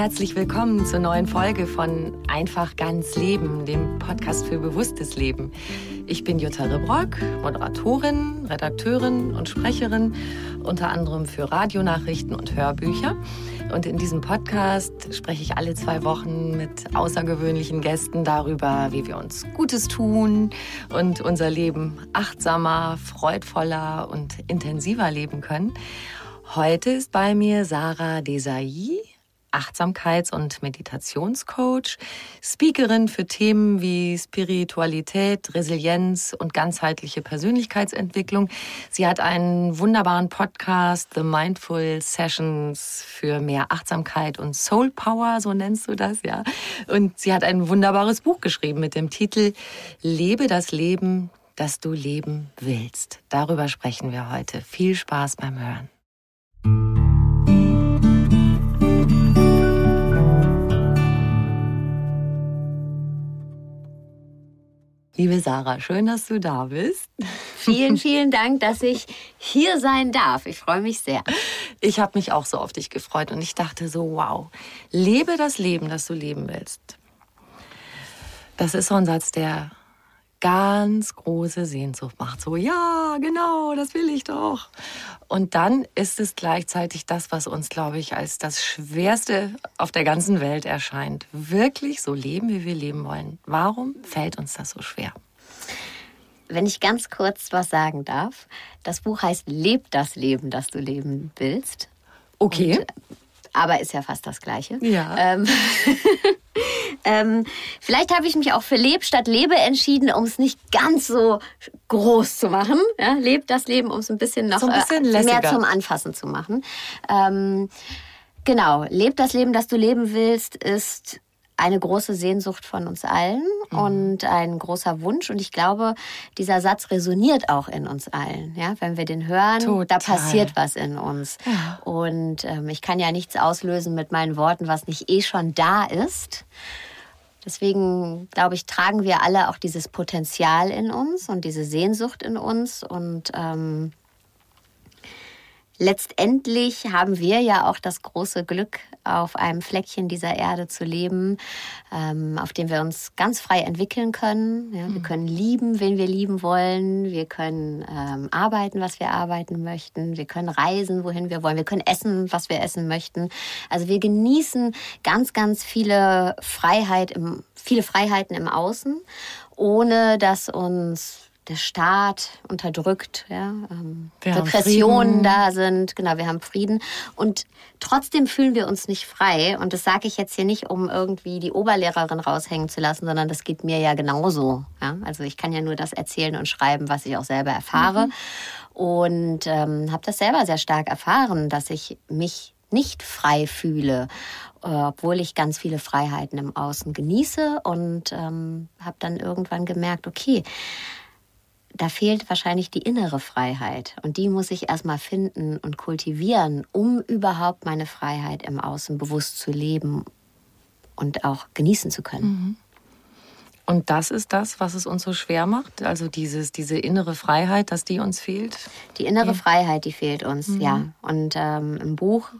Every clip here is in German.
Herzlich willkommen zur neuen Folge von Einfach ganz Leben, dem Podcast für bewusstes Leben. Ich bin Jutta Rebrock, Moderatorin, Redakteurin und Sprecherin, unter anderem für Radionachrichten und Hörbücher. Und in diesem Podcast spreche ich alle zwei Wochen mit außergewöhnlichen Gästen darüber, wie wir uns Gutes tun und unser Leben achtsamer, freudvoller und intensiver leben können. Heute ist bei mir Sarah Desai. Achtsamkeits- und Meditationscoach, Speakerin für Themen wie Spiritualität, Resilienz und ganzheitliche Persönlichkeitsentwicklung. Sie hat einen wunderbaren Podcast, The Mindful Sessions für mehr Achtsamkeit und Soul Power, so nennst du das, ja. Und sie hat ein wunderbares Buch geschrieben mit dem Titel Lebe das Leben, das du leben willst. Darüber sprechen wir heute. Viel Spaß beim Hören. Liebe Sarah, schön, dass du da bist. Vielen, vielen Dank, dass ich hier sein darf. Ich freue mich sehr. Ich habe mich auch so auf dich gefreut und ich dachte so, wow, lebe das Leben, das du leben willst. Das ist so ein Satz, der ganz große Sehnsucht macht. So, ja, genau, das will ich doch. Und dann ist es gleichzeitig das, was uns, glaube ich, als das Schwerste auf der ganzen Welt erscheint. Wirklich so leben, wie wir leben wollen. Warum fällt uns das so schwer? Wenn ich ganz kurz was sagen darf. Das Buch heißt Leb das Leben, das du leben willst. Okay. Und, aber ist ja fast das Gleiche. Ja. Ähm, ähm, vielleicht habe ich mich auch für Leb statt Lebe entschieden, um es nicht ganz so groß zu machen. Ja, Leb das Leben, um es ein bisschen noch so ein bisschen äh, mehr zum Anfassen zu machen. Ähm, genau, Leb das Leben, das du leben willst, ist eine große Sehnsucht von uns allen mhm. und ein großer Wunsch. Und ich glaube, dieser Satz resoniert auch in uns allen. Ja, wenn wir den hören, Total. da passiert was in uns. Ja. Und ähm, ich kann ja nichts auslösen mit meinen Worten, was nicht eh schon da ist. Deswegen, glaube ich, tragen wir alle auch dieses Potenzial in uns und diese Sehnsucht in uns. Und ähm, letztendlich haben wir ja auch das große Glück, auf einem Fleckchen dieser Erde zu leben, ähm, auf dem wir uns ganz frei entwickeln können. Ja, wir mhm. können lieben, wen wir lieben wollen. Wir können ähm, arbeiten, was wir arbeiten möchten. Wir können reisen, wohin wir wollen. Wir können essen, was wir essen möchten. Also wir genießen ganz, ganz viele Freiheit im, viele Freiheiten im Außen, ohne dass uns der Staat unterdrückt, ja, ähm, Repressionen da sind, genau, wir haben Frieden. Und trotzdem fühlen wir uns nicht frei. Und das sage ich jetzt hier nicht, um irgendwie die Oberlehrerin raushängen zu lassen, sondern das geht mir ja genauso, ja, also ich kann ja nur das erzählen und schreiben, was ich auch selber erfahre. Mhm. und ähm, habe das selber sehr stark erfahren, dass ich mich nicht frei fühle, äh, obwohl ich ganz viele Freiheiten im Außen genieße. Und ähm, habe dann irgendwann gemerkt, okay, da fehlt wahrscheinlich die innere Freiheit. Und die muss ich erstmal finden und kultivieren, um überhaupt meine Freiheit im Außen bewusst zu leben und auch genießen zu können. Mhm. Und das ist das, was es uns so schwer macht? Also dieses, diese innere Freiheit, dass die uns fehlt? Die innere ja. Freiheit, die fehlt uns, mhm. ja. Und ähm, im Buch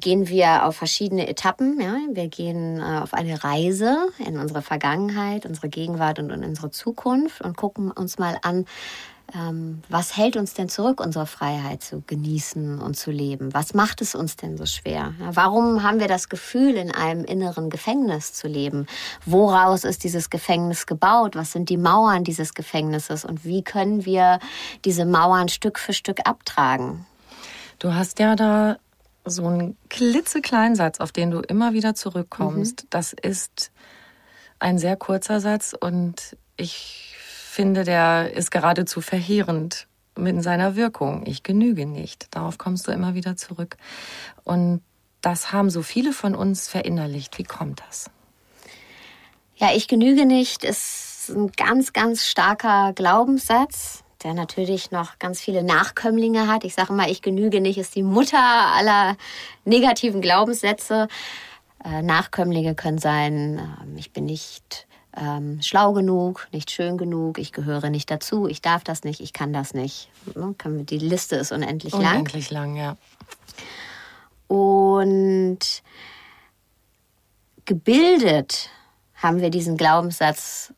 gehen wir auf verschiedene Etappen. Ja? Wir gehen äh, auf eine Reise in unsere Vergangenheit, unsere Gegenwart und in unsere Zukunft und gucken uns mal an, ähm, was hält uns denn zurück, unsere Freiheit zu genießen und zu leben? Was macht es uns denn so schwer? Ja, warum haben wir das Gefühl, in einem inneren Gefängnis zu leben? Woraus ist dieses Gefängnis gebaut? Was sind die Mauern dieses Gefängnisses? Und wie können wir diese Mauern Stück für Stück abtragen? Du hast ja da so einen klitzekleinen Satz, auf den du immer wieder zurückkommst. Mhm. Das ist ein sehr kurzer Satz und ich finde, der ist geradezu verheerend mit seiner Wirkung. Ich genüge nicht. Darauf kommst du immer wieder zurück. Und das haben so viele von uns verinnerlicht. Wie kommt das? Ja, ich genüge nicht ist ein ganz, ganz starker Glaubenssatz der natürlich noch ganz viele Nachkömmlinge hat. Ich sage mal, ich genüge nicht, ist die Mutter aller negativen Glaubenssätze. Äh, Nachkömmlinge können sein, äh, ich bin nicht ähm, schlau genug, nicht schön genug, ich gehöre nicht dazu, ich darf das nicht, ich kann das nicht. Ne? Die Liste ist unendlich, unendlich lang. Unendlich lang, ja. Und gebildet haben wir diesen Glaubenssatz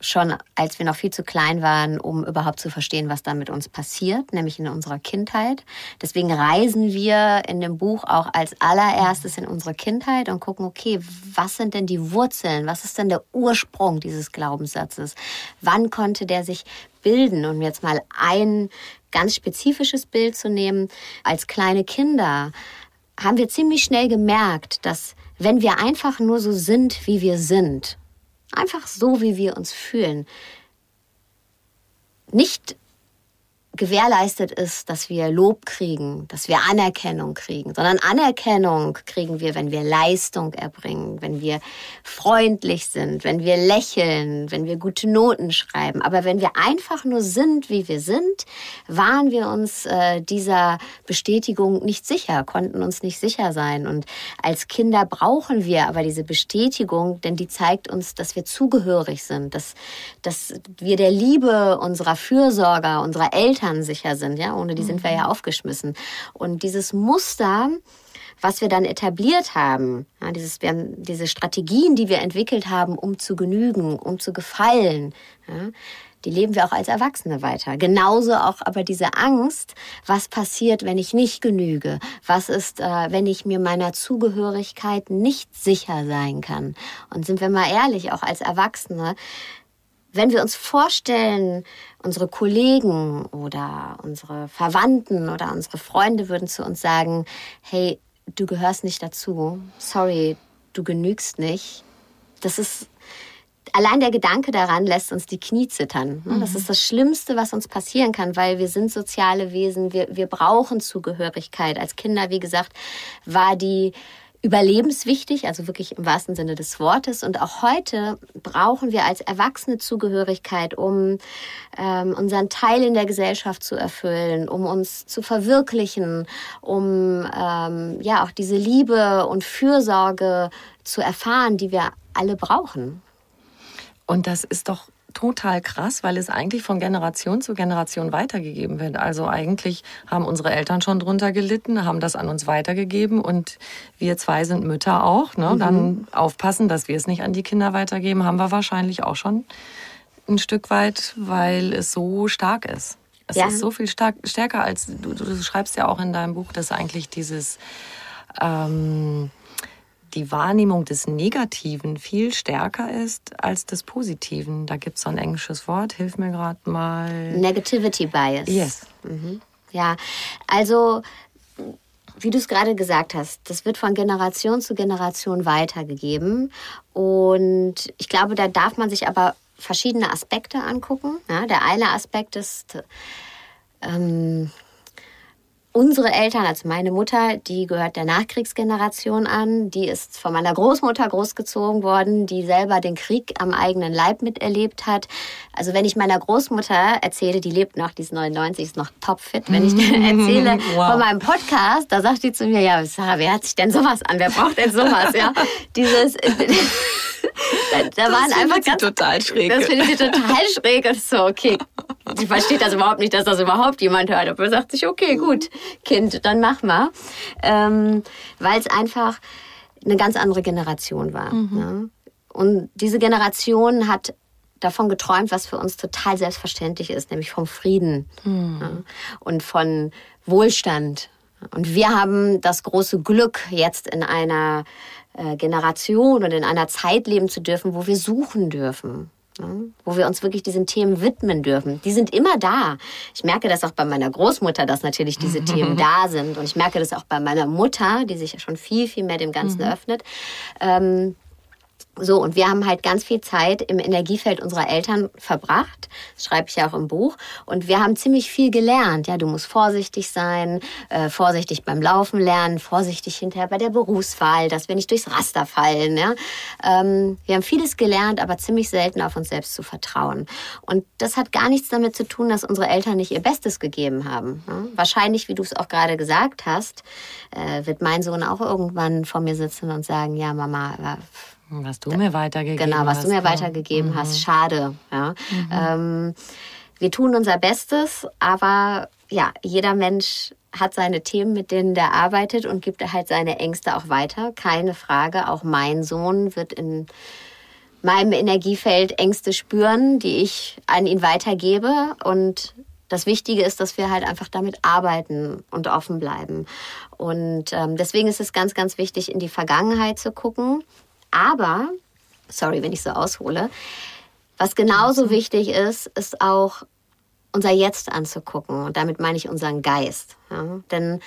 schon als wir noch viel zu klein waren, um überhaupt zu verstehen, was da mit uns passiert, nämlich in unserer Kindheit. Deswegen reisen wir in dem Buch auch als allererstes in unsere Kindheit und gucken, okay, was sind denn die Wurzeln? Was ist denn der Ursprung dieses Glaubenssatzes? Wann konnte der sich bilden? Und jetzt mal ein ganz spezifisches Bild zu nehmen. Als kleine Kinder haben wir ziemlich schnell gemerkt, dass wenn wir einfach nur so sind, wie wir sind, Einfach so, wie wir uns fühlen. Nicht gewährleistet ist, dass wir Lob kriegen, dass wir Anerkennung kriegen, sondern Anerkennung kriegen wir, wenn wir Leistung erbringen, wenn wir freundlich sind, wenn wir lächeln, wenn wir gute Noten schreiben. Aber wenn wir einfach nur sind, wie wir sind, waren wir uns äh, dieser Bestätigung nicht sicher, konnten uns nicht sicher sein. Und als Kinder brauchen wir aber diese Bestätigung, denn die zeigt uns, dass wir zugehörig sind, dass, dass wir der Liebe unserer Fürsorger, unserer Eltern, Eltern sicher sind. Ja, ohne die sind wir ja mhm. aufgeschmissen. Und dieses Muster, was wir dann etabliert haben, ja, dieses, wir haben diese Strategien, die wir entwickelt haben, um zu genügen, um zu gefallen, ja, die leben wir auch als Erwachsene weiter. Genauso auch aber diese Angst, was passiert, wenn ich nicht genüge? Was ist, äh, wenn ich mir meiner Zugehörigkeit nicht sicher sein kann? Und sind wir mal ehrlich, auch als Erwachsene, wenn wir uns vorstellen, unsere Kollegen oder unsere Verwandten oder unsere Freunde würden zu uns sagen, hey, du gehörst nicht dazu, sorry, du genügst nicht. Das ist allein der Gedanke daran lässt uns die Knie zittern. Das mhm. ist das Schlimmste, was uns passieren kann, weil wir sind soziale Wesen, wir, wir brauchen Zugehörigkeit. Als Kinder, wie gesagt, war die überlebenswichtig, also wirklich im wahrsten Sinne des Wortes. Und auch heute brauchen wir als Erwachsene Zugehörigkeit, um ähm, unseren Teil in der Gesellschaft zu erfüllen, um uns zu verwirklichen, um ähm, ja auch diese Liebe und Fürsorge zu erfahren, die wir alle brauchen. Und das ist doch total krass, weil es eigentlich von Generation zu Generation weitergegeben wird. Also eigentlich haben unsere Eltern schon drunter gelitten, haben das an uns weitergegeben und wir zwei sind Mütter auch. Ne? Mhm. Dann aufpassen, dass wir es nicht an die Kinder weitergeben, haben wir wahrscheinlich auch schon ein Stück weit, weil es so stark ist. Es ja. ist so viel stark, stärker als du, du schreibst ja auch in deinem Buch, dass eigentlich dieses ähm, die Wahrnehmung des Negativen viel stärker ist als des Positiven. Da gibt es so ein englisches Wort, hilf mir gerade mal. Negativity Bias. Yes. Mhm. Ja, also wie du es gerade gesagt hast, das wird von Generation zu Generation weitergegeben. Und ich glaube, da darf man sich aber verschiedene Aspekte angucken. Ja, der eine Aspekt ist, ähm, unsere Eltern, also meine Mutter, die gehört der Nachkriegsgeneration an. Die ist von meiner Großmutter großgezogen worden, die selber den Krieg am eigenen Leib miterlebt hat. Also wenn ich meiner Großmutter erzähle, die lebt noch, die ist 99, ist noch topfit, wenn ich erzähle wow. von meinem Podcast, da sagt die zu mir, ja, Sarah, wer hat sich denn sowas an? Wer braucht denn sowas? Ja, dieses... da, da das waren einfach ganz total schräg. Das finde ich total schräg und so okay. Sie versteht das überhaupt nicht, dass das überhaupt jemand hört. Aber sagt sich okay, gut, Kind, dann mach mal, ähm, weil es einfach eine ganz andere Generation war. Mhm. Ne? Und diese Generation hat davon geträumt, was für uns total selbstverständlich ist, nämlich vom Frieden mhm. ja, und von Wohlstand. Und wir haben das große Glück, jetzt in einer äh, Generation und in einer Zeit leben zu dürfen, wo wir suchen dürfen. Ne? Wo wir uns wirklich diesen Themen widmen dürfen. Die sind immer da. Ich merke das auch bei meiner Großmutter, dass natürlich diese Themen da sind. Und ich merke das auch bei meiner Mutter, die sich ja schon viel, viel mehr dem Ganzen mhm. öffnet. Ähm, so, und wir haben halt ganz viel Zeit im Energiefeld unserer Eltern verbracht. Das schreibe ich ja auch im Buch. Und wir haben ziemlich viel gelernt. Ja, du musst vorsichtig sein, äh, vorsichtig beim Laufen lernen, vorsichtig hinterher bei der Berufswahl, dass wir nicht durchs Raster fallen. Ja? Ähm, wir haben vieles gelernt, aber ziemlich selten auf uns selbst zu vertrauen. Und das hat gar nichts damit zu tun, dass unsere Eltern nicht ihr Bestes gegeben haben. Ja? Wahrscheinlich, wie du es auch gerade gesagt hast, äh, wird mein Sohn auch irgendwann vor mir sitzen und sagen, ja, Mama, was du mir weitergegeben hast. Genau, was du mir weitergegeben mhm. hast. Schade. Ja. Mhm. Ähm, wir tun unser Bestes, aber ja, jeder Mensch hat seine Themen, mit denen der arbeitet und gibt halt seine Ängste auch weiter. Keine Frage. Auch mein Sohn wird in meinem Energiefeld Ängste spüren, die ich an ihn weitergebe. Und das Wichtige ist, dass wir halt einfach damit arbeiten und offen bleiben. Und ähm, deswegen ist es ganz, ganz wichtig, in die Vergangenheit zu gucken, aber, sorry, wenn ich so aushole, was genauso wichtig ist, ist auch unser Jetzt anzugucken. Und damit meine ich unseren Geist. Ja? Denn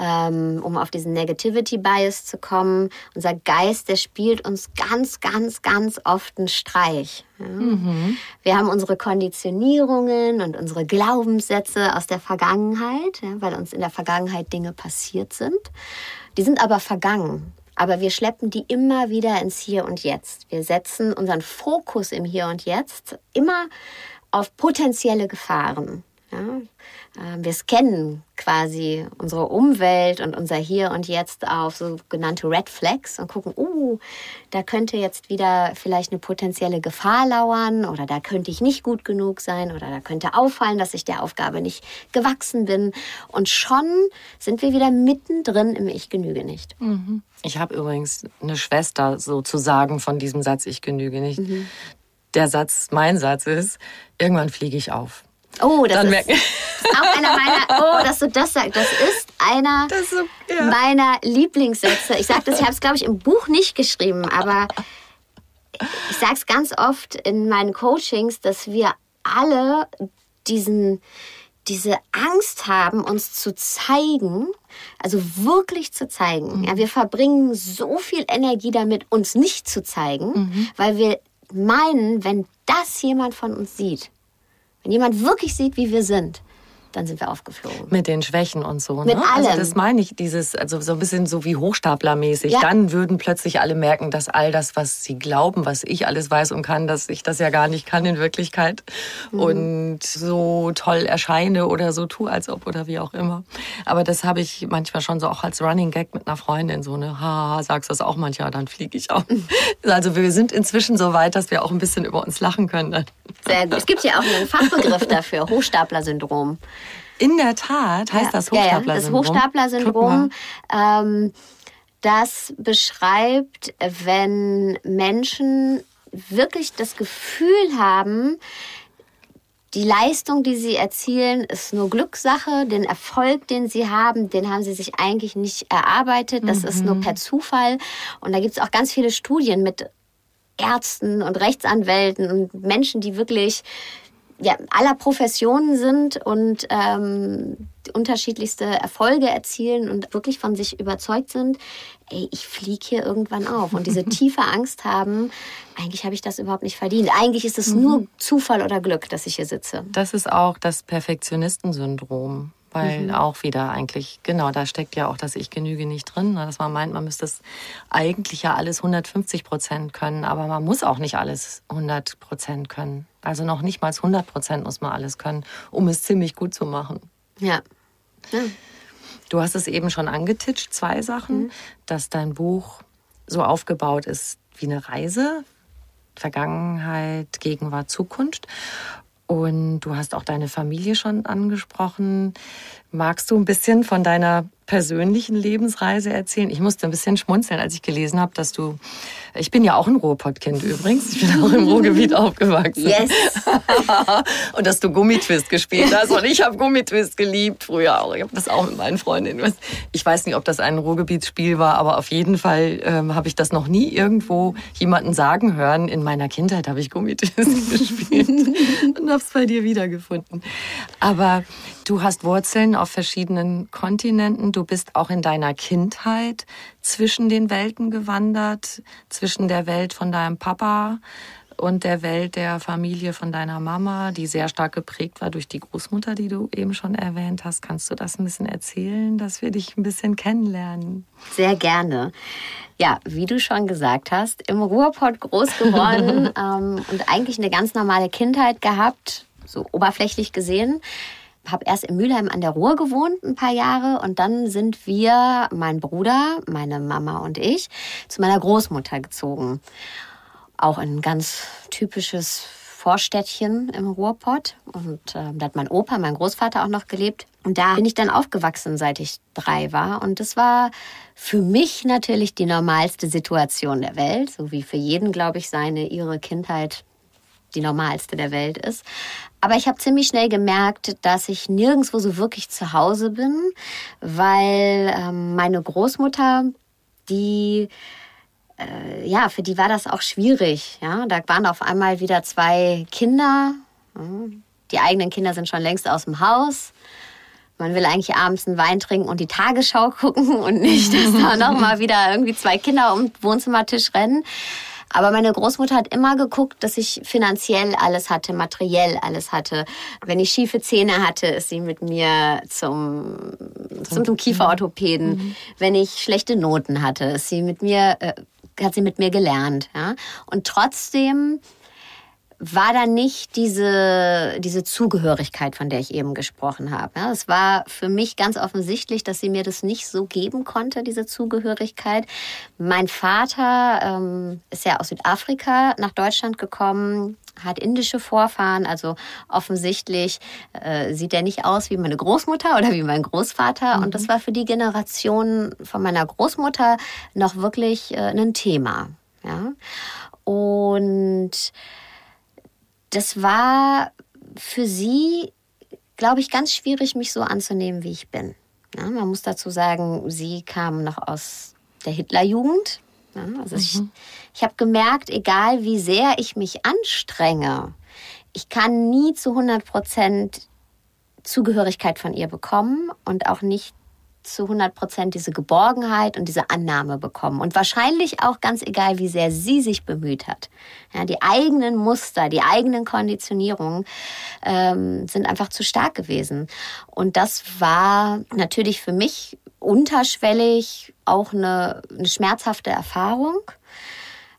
ähm, um auf diesen Negativity Bias zu kommen, unser Geist, der spielt uns ganz, ganz, ganz oft einen Streich. Ja? Mhm. Wir haben unsere Konditionierungen und unsere Glaubenssätze aus der Vergangenheit, ja, weil uns in der Vergangenheit Dinge passiert sind. Die sind aber vergangen. Aber wir schleppen die immer wieder ins Hier und Jetzt. Wir setzen unseren Fokus im Hier und Jetzt immer auf potenzielle Gefahren. Ja? Ähm, wir scannen quasi unsere Umwelt und unser Hier und Jetzt auf sogenannte Red Flags und gucken, uh, da könnte jetzt wieder vielleicht eine potenzielle Gefahr lauern oder da könnte ich nicht gut genug sein oder da könnte auffallen, dass ich der Aufgabe nicht gewachsen bin. Und schon sind wir wieder mittendrin im Ich genüge nicht. Mhm. Ich habe übrigens eine Schwester sozusagen von diesem Satz Ich genüge nicht. Mhm. Der Satz, mein Satz ist, irgendwann fliege ich auf. Oh, das Dann ist, auch einer meiner, oh, dass du das sagst, das ist einer das so, ja. meiner Lieblingssätze. Ich sage das, ich habe es, glaube ich, im Buch nicht geschrieben, aber ich sage es ganz oft in meinen Coachings, dass wir alle diesen, diese Angst haben, uns zu zeigen, also wirklich zu zeigen. Mhm. Ja, wir verbringen so viel Energie damit, uns nicht zu zeigen, mhm. weil wir meinen, wenn das jemand von uns sieht, wenn jemand wirklich sieht, wie wir sind, dann sind wir aufgeflogen. Mit den Schwächen und so. Mit ne? allem. Also das meine ich, dieses, also so ein bisschen so wie Hochstaplermäßig. Ja. Dann würden plötzlich alle merken, dass all das, was sie glauben, was ich alles weiß und kann, dass ich das ja gar nicht kann in Wirklichkeit. Mhm. Und so toll erscheine oder so tue, als ob oder wie auch immer. Aber das habe ich manchmal schon so auch als Running Gag mit einer Freundin, so eine, ha, sagst du das auch manchmal, dann fliege ich auch. Also wir sind inzwischen so weit, dass wir auch ein bisschen über uns lachen können. Sehr gut. Es gibt ja auch einen Fachbegriff dafür, Hochstapler-Syndrom. In der Tat heißt ja, das Hochstapler-Syndrom. Ja, das Hochstapler-Syndrom. Ähm, das beschreibt, wenn Menschen wirklich das Gefühl haben, die Leistung, die sie erzielen, ist nur Glückssache. Den Erfolg, den sie haben, den haben sie sich eigentlich nicht erarbeitet. Das mhm. ist nur mhm. per Zufall. Und da gibt es auch ganz viele Studien mit Ärzten und Rechtsanwälten und Menschen, die wirklich ja, aller Professionen sind und ähm, unterschiedlichste Erfolge erzielen und wirklich von sich überzeugt sind, ey, ich fliege hier irgendwann auf. Und diese tiefe Angst haben, eigentlich habe ich das überhaupt nicht verdient. Eigentlich ist es mhm. nur Zufall oder Glück, dass ich hier sitze. Das ist auch das Perfektionistensyndrom. Weil mhm. auch wieder eigentlich, genau, da steckt ja auch das Ich genüge nicht drin, ne? dass man meint, man müsste es eigentlich ja alles 150 Prozent können, aber man muss auch nicht alles 100 Prozent können. Also noch nicht mal 100 Prozent muss man alles können, um es ziemlich gut zu machen. Ja. ja. Du hast es eben schon angetitscht, zwei Sachen, mhm. dass dein Buch so aufgebaut ist wie eine Reise, Vergangenheit, Gegenwart, Zukunft. Und du hast auch deine Familie schon angesprochen. Magst du ein bisschen von deiner persönlichen Lebensreise erzählen? Ich musste ein bisschen schmunzeln, als ich gelesen habe, dass du, ich bin ja auch ein Ruhrpottkind übrigens, ich bin auch im Ruhrgebiet aufgewachsen. Yes. und dass du Gummitwist gespielt hast und ich habe Gummitwist geliebt früher auch. Ich habe das auch mit meinen Freundinnen. Ich weiß nicht, ob das ein Ruhrgebietsspiel war, aber auf jeden Fall ähm, habe ich das noch nie irgendwo jemanden sagen hören. In meiner Kindheit habe ich Gummitwist gespielt und habe es bei dir wiedergefunden. Aber du hast Wurzeln auf verschiedenen Kontinenten. Du bist auch in deiner Kindheit zwischen den Welten gewandert, zwischen der Welt von deinem Papa und der Welt der Familie von deiner Mama, die sehr stark geprägt war durch die Großmutter, die du eben schon erwähnt hast. Kannst du das ein bisschen erzählen, dass wir dich ein bisschen kennenlernen? Sehr gerne. Ja, wie du schon gesagt hast, im Ruhrpott groß geworden ähm, und eigentlich eine ganz normale Kindheit gehabt, so oberflächlich gesehen habe erst in Mülheim an der Ruhr gewohnt ein paar Jahre und dann sind wir, mein Bruder, meine Mama und ich, zu meiner Großmutter gezogen. Auch ein ganz typisches Vorstädtchen im Ruhrpott. Und äh, da hat mein Opa, mein Großvater auch noch gelebt. Und da bin ich dann aufgewachsen, seit ich drei war. Und das war für mich natürlich die normalste Situation der Welt, so wie für jeden, glaube ich, seine, ihre Kindheit die normalste der Welt ist. Aber ich habe ziemlich schnell gemerkt, dass ich nirgendwo so wirklich zu Hause bin, weil ähm, meine Großmutter, die äh, ja, für die war das auch schwierig. Ja, da waren auf einmal wieder zwei Kinder. Die eigenen Kinder sind schon längst aus dem Haus. Man will eigentlich abends einen Wein trinken und die Tagesschau gucken und nicht, dass da noch mal wieder irgendwie zwei Kinder um den Wohnzimmertisch rennen. Aber meine Großmutter hat immer geguckt, dass ich finanziell alles hatte, materiell alles hatte. Wenn ich schiefe Zähne hatte, ist sie mit mir zum, zum, zum Kieferorthopäden. Mhm. Wenn ich schlechte Noten hatte, ist sie mit mir, äh, hat sie mit mir gelernt. Ja? Und trotzdem war da nicht diese, diese Zugehörigkeit, von der ich eben gesprochen habe. Ja, es war für mich ganz offensichtlich, dass sie mir das nicht so geben konnte, diese Zugehörigkeit. Mein Vater ähm, ist ja aus Südafrika nach Deutschland gekommen, hat indische Vorfahren, also offensichtlich äh, sieht er nicht aus wie meine Großmutter oder wie mein Großvater. Mhm. Und das war für die Generation von meiner Großmutter noch wirklich äh, ein Thema. Ja? Und das war für sie, glaube ich, ganz schwierig, mich so anzunehmen, wie ich bin. Ja, man muss dazu sagen, sie kam noch aus der Hitlerjugend. Ja, also mhm. ich, ich habe gemerkt, egal wie sehr ich mich anstrenge, ich kann nie zu 100 Prozent Zugehörigkeit von ihr bekommen und auch nicht zu 100 Prozent diese Geborgenheit und diese Annahme bekommen. Und wahrscheinlich auch ganz egal, wie sehr sie sich bemüht hat. Ja, die eigenen Muster, die eigenen Konditionierungen ähm, sind einfach zu stark gewesen. Und das war natürlich für mich unterschwellig auch eine, eine schmerzhafte Erfahrung.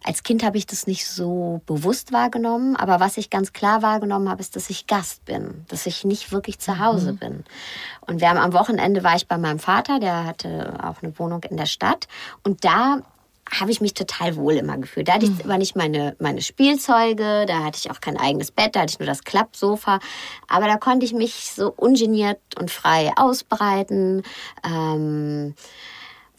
Als Kind habe ich das nicht so bewusst wahrgenommen, aber was ich ganz klar wahrgenommen habe, ist, dass ich Gast bin, dass ich nicht wirklich zu Hause mhm. bin. Und wir haben am Wochenende war ich bei meinem Vater, der hatte auch eine Wohnung in der Stadt und da habe ich mich total wohl immer gefühlt. Da hatte ich aber mhm. nicht meine, meine Spielzeuge, da hatte ich auch kein eigenes Bett, da hatte ich nur das Klappsofa. Aber da konnte ich mich so ungeniert und frei ausbreiten. Ähm,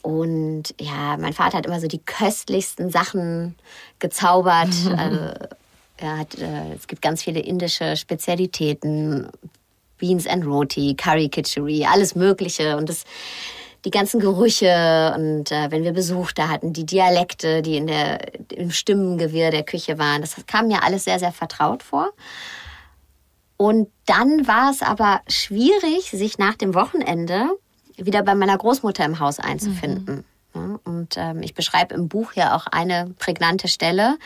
und ja, mein Vater hat immer so die köstlichsten Sachen gezaubert. also, er hat, äh, es gibt ganz viele indische Spezialitäten, Beans and Roti, Curry Kitchery, alles Mögliche. Und das, die ganzen Gerüche und äh, wenn wir Besuch da hatten, die Dialekte, die in der, im Stimmengewirr der Küche waren, das kam mir alles sehr, sehr vertraut vor. Und dann war es aber schwierig, sich nach dem Wochenende wieder bei meiner Großmutter im Haus einzufinden. Mhm. und ähm, ich beschreibe im Buch ja auch eine prägnante Stelle.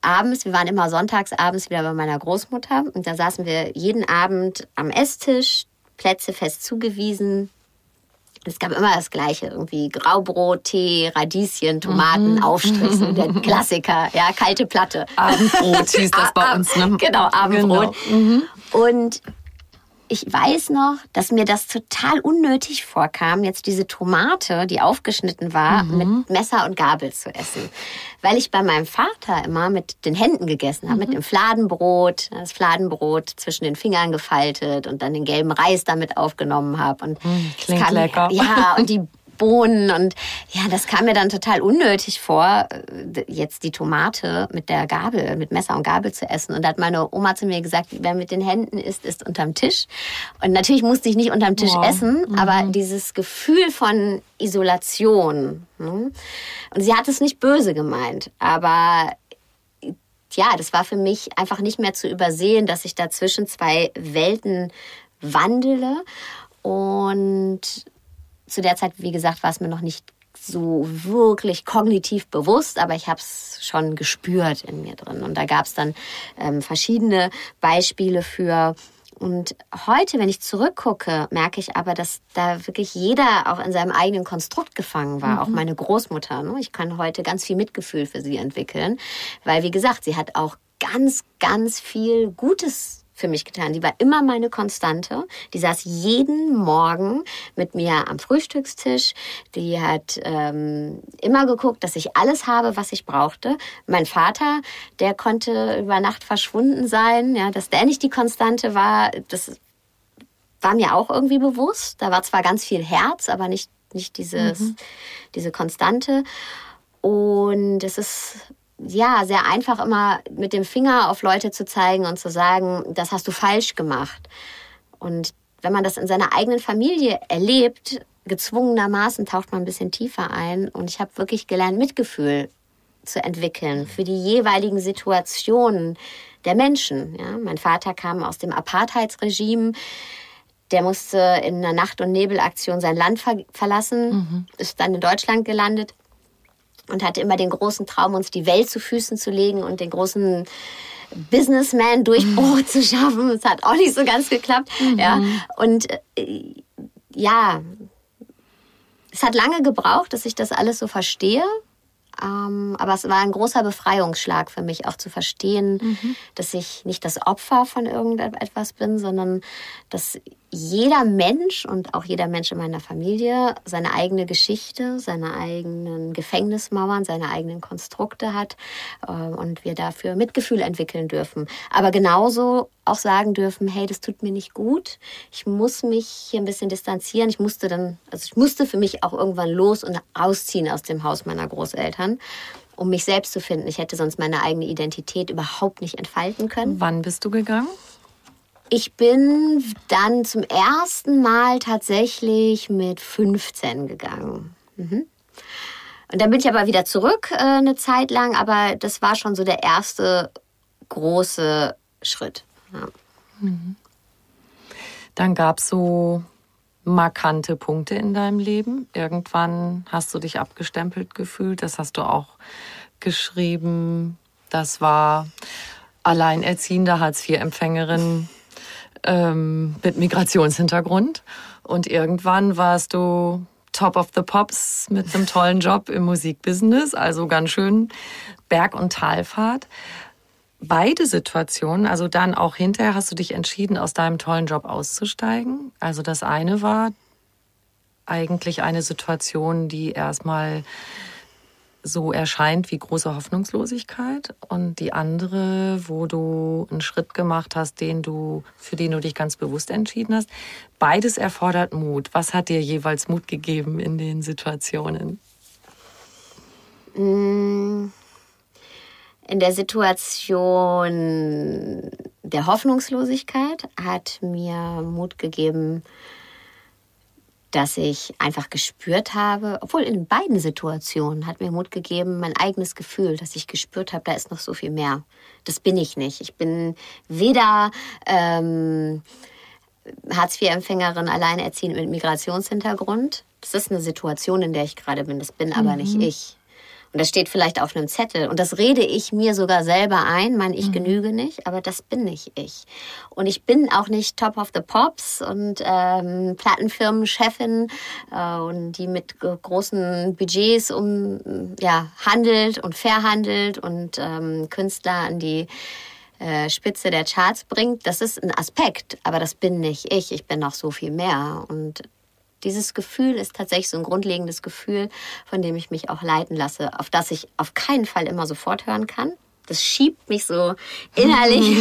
Abends, wir waren immer sonntags abends wieder bei meiner Großmutter und da saßen wir jeden Abend am Esstisch, Plätze fest zugewiesen. Es gab immer das Gleiche, irgendwie Graubrot, Tee, Radieschen, Tomaten, mhm. Aufstrich, so der Klassiker, ja, kalte Platte. Abendbrot hieß das bei uns, ne? Genau, Abendbrot. Genau. Mhm. Und ich weiß noch, dass mir das total unnötig vorkam, jetzt diese Tomate, die aufgeschnitten war, mhm. mit Messer und Gabel zu essen. Weil ich bei meinem Vater immer mit den Händen gegessen habe, mhm. mit dem Fladenbrot, das Fladenbrot zwischen den Fingern gefaltet und dann den gelben Reis damit aufgenommen habe. Und mhm, klingt lecker. Ja, und die Bohnen und ja, das kam mir dann total unnötig vor, äh, jetzt die Tomate mit der Gabel, mit Messer und Gabel zu essen. Und da hat meine Oma zu mir gesagt, wer mit den Händen isst, isst unterm Tisch. Und natürlich musste ich nicht unterm Tisch wow. essen, mhm. aber dieses Gefühl von Isolation. Ne? Und sie hat es nicht böse gemeint, aber ja, das war für mich einfach nicht mehr zu übersehen, dass ich da zwischen zwei Welten wandele. Und zu der Zeit, wie gesagt, war es mir noch nicht so wirklich kognitiv bewusst, aber ich habe es schon gespürt in mir drin. Und da gab es dann ähm, verschiedene Beispiele für. Und heute, wenn ich zurückgucke, merke ich aber, dass da wirklich jeder auch in seinem eigenen Konstrukt gefangen war, mhm. auch meine Großmutter. Ne? Ich kann heute ganz viel Mitgefühl für sie entwickeln, weil, wie gesagt, sie hat auch ganz, ganz viel Gutes für mich getan. Die war immer meine Konstante. Die saß jeden Morgen mit mir am Frühstückstisch. Die hat ähm, immer geguckt, dass ich alles habe, was ich brauchte. Mein Vater, der konnte über Nacht verschwunden sein. Ja, dass der nicht die Konstante war, das war mir auch irgendwie bewusst. Da war zwar ganz viel Herz, aber nicht, nicht dieses, mhm. diese Konstante. Und es ist ja, sehr einfach immer mit dem Finger auf Leute zu zeigen und zu sagen, das hast du falsch gemacht. Und wenn man das in seiner eigenen Familie erlebt, gezwungenermaßen taucht man ein bisschen tiefer ein. Und ich habe wirklich gelernt, Mitgefühl zu entwickeln für die jeweiligen Situationen der Menschen. Ja, mein Vater kam aus dem Apartheidsregime. Der musste in einer Nacht- und Nebelaktion sein Land ver verlassen, mhm. ist dann in Deutschland gelandet und hatte immer den großen Traum, uns die Welt zu Füßen zu legen und den großen Businessman-Durchbruch mhm. zu schaffen. Es hat auch nicht so ganz geklappt. Mhm. Ja. Und äh, ja, es hat lange gebraucht, dass ich das alles so verstehe. Ähm, aber es war ein großer Befreiungsschlag für mich, auch zu verstehen, mhm. dass ich nicht das Opfer von irgendetwas bin, sondern dass jeder Mensch und auch jeder Mensch in meiner Familie seine eigene Geschichte, seine eigenen Gefängnismauern, seine eigenen Konstrukte hat äh, und wir dafür Mitgefühl entwickeln dürfen. Aber genauso auch sagen dürfen, hey, das tut mir nicht gut. Ich muss mich hier ein bisschen distanzieren. Ich musste dann, also ich musste für mich auch irgendwann los und ausziehen aus dem Haus meiner Großeltern um mich selbst zu finden. Ich hätte sonst meine eigene Identität überhaupt nicht entfalten können. Wann bist du gegangen? Ich bin dann zum ersten Mal tatsächlich mit 15 gegangen. Mhm. Und dann bin ich aber wieder zurück äh, eine Zeit lang, aber das war schon so der erste große Schritt. Ja. Mhm. Dann gab es so markante Punkte in deinem Leben. Irgendwann hast du dich abgestempelt gefühlt. Das hast du auch geschrieben. Das war alleinerziehende Hartz-IV-Empfängerin ähm, mit Migrationshintergrund. Und irgendwann warst du Top of the Pops mit einem tollen Job im Musikbusiness, also ganz schön Berg- und Talfahrt. Beide Situationen, also dann auch hinterher hast du dich entschieden, aus deinem tollen Job auszusteigen. Also das eine war eigentlich eine Situation, die erstmal so erscheint wie große Hoffnungslosigkeit und die andere, wo du einen Schritt gemacht hast, den du, für den du dich ganz bewusst entschieden hast. Beides erfordert Mut. Was hat dir jeweils Mut gegeben in den Situationen? Mm, in der Situation der Hoffnungslosigkeit hat mir Mut gegeben, dass ich einfach gespürt habe, obwohl in beiden Situationen hat mir Mut gegeben, mein eigenes Gefühl, dass ich gespürt habe, da ist noch so viel mehr. Das bin ich nicht. Ich bin weder ähm, Hartz-IV-Empfängerin, alleinerziehend mit Migrationshintergrund. Das ist eine Situation, in der ich gerade bin. Das bin aber mhm. nicht ich. Und das steht vielleicht auf einem Zettel. Und das rede ich mir sogar selber ein. Mein Ich mhm. genüge nicht, aber das bin nicht ich. Und ich bin auch nicht Top of the Pops und ähm, Plattenfirmenchefin äh, und die mit großen Budgets um ja handelt und verhandelt und ähm, Künstler an die äh, Spitze der Charts bringt. Das ist ein Aspekt, aber das bin nicht ich. Ich bin noch so viel mehr und dieses Gefühl ist tatsächlich so ein grundlegendes Gefühl, von dem ich mich auch leiten lasse, auf das ich auf keinen Fall immer sofort hören kann. Das schiebt mich so innerlich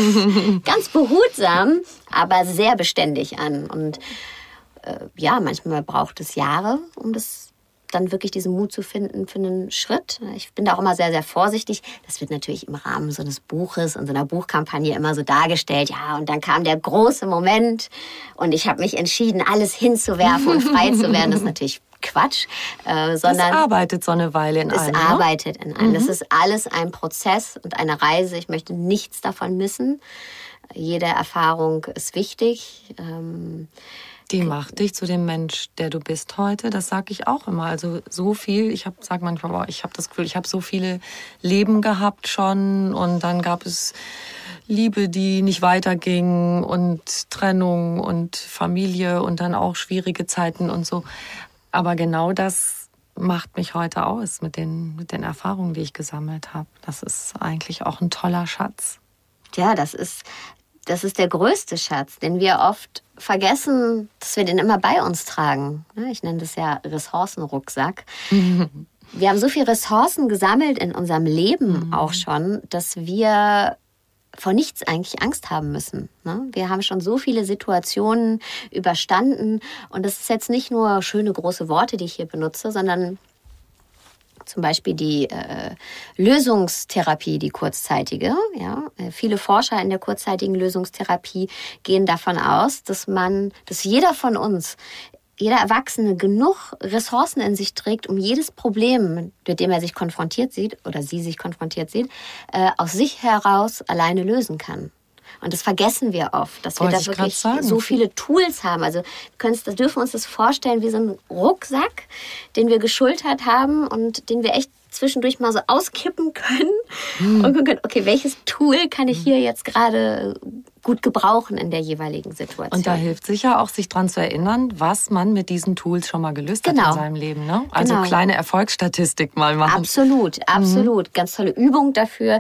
ganz behutsam, aber sehr beständig an. Und äh, ja, manchmal braucht es Jahre, um das dann wirklich diesen Mut zu finden für einen Schritt. Ich bin da auch immer sehr, sehr vorsichtig. Das wird natürlich im Rahmen so eines Buches und so einer Buchkampagne immer so dargestellt. Ja, und dann kam der große Moment und ich habe mich entschieden, alles hinzuwerfen und frei zu werden. Das ist natürlich Quatsch, äh, sondern das arbeitet so eine Weile in einem. Es ne? arbeitet in einem. Mhm. Das ist alles ein Prozess und eine Reise. Ich möchte nichts davon missen. Jede Erfahrung ist wichtig. Ähm, die macht dich zu dem Mensch, der du bist heute. Das sage ich auch immer. Also so viel. Ich habe sag manchmal, boah, ich habe das Gefühl, ich habe so viele Leben gehabt schon und dann gab es Liebe, die nicht weiterging und Trennung und Familie und dann auch schwierige Zeiten und so. Aber genau das macht mich heute aus mit den, mit den Erfahrungen, die ich gesammelt habe. Das ist eigentlich auch ein toller Schatz. Ja, das ist, das ist der größte Schatz, den wir oft vergessen, dass wir den immer bei uns tragen. Ich nenne das ja Ressourcenrucksack. wir haben so viele Ressourcen gesammelt in unserem Leben mhm. auch schon, dass wir vor nichts eigentlich Angst haben müssen. Ne? Wir haben schon so viele Situationen überstanden und das ist jetzt nicht nur schöne große Worte, die ich hier benutze, sondern zum Beispiel die äh, Lösungstherapie, die kurzzeitige. Ja, äh, viele Forscher in der kurzzeitigen Lösungstherapie gehen davon aus, dass man, dass jeder von uns jeder Erwachsene genug Ressourcen in sich trägt, um jedes Problem, mit dem er sich konfrontiert sieht oder sie sich konfrontiert sieht, äh, aus sich heraus alleine lösen kann. Und das vergessen wir oft, dass Wollte wir da wirklich so viele Tools haben. Also wir dürfen uns das vorstellen wie so ein Rucksack, den wir geschultert haben und den wir echt zwischendurch mal so auskippen können hm. und können, okay, welches Tool kann ich hier jetzt gerade gut gebrauchen in der jeweiligen Situation. Und da hilft sicher auch, sich daran zu erinnern, was man mit diesen Tools schon mal gelöst genau. hat in genau. seinem Leben. Ne? Also genau. kleine Erfolgsstatistik mal machen. Absolut, mhm. absolut. Mhm. Ganz tolle Übung dafür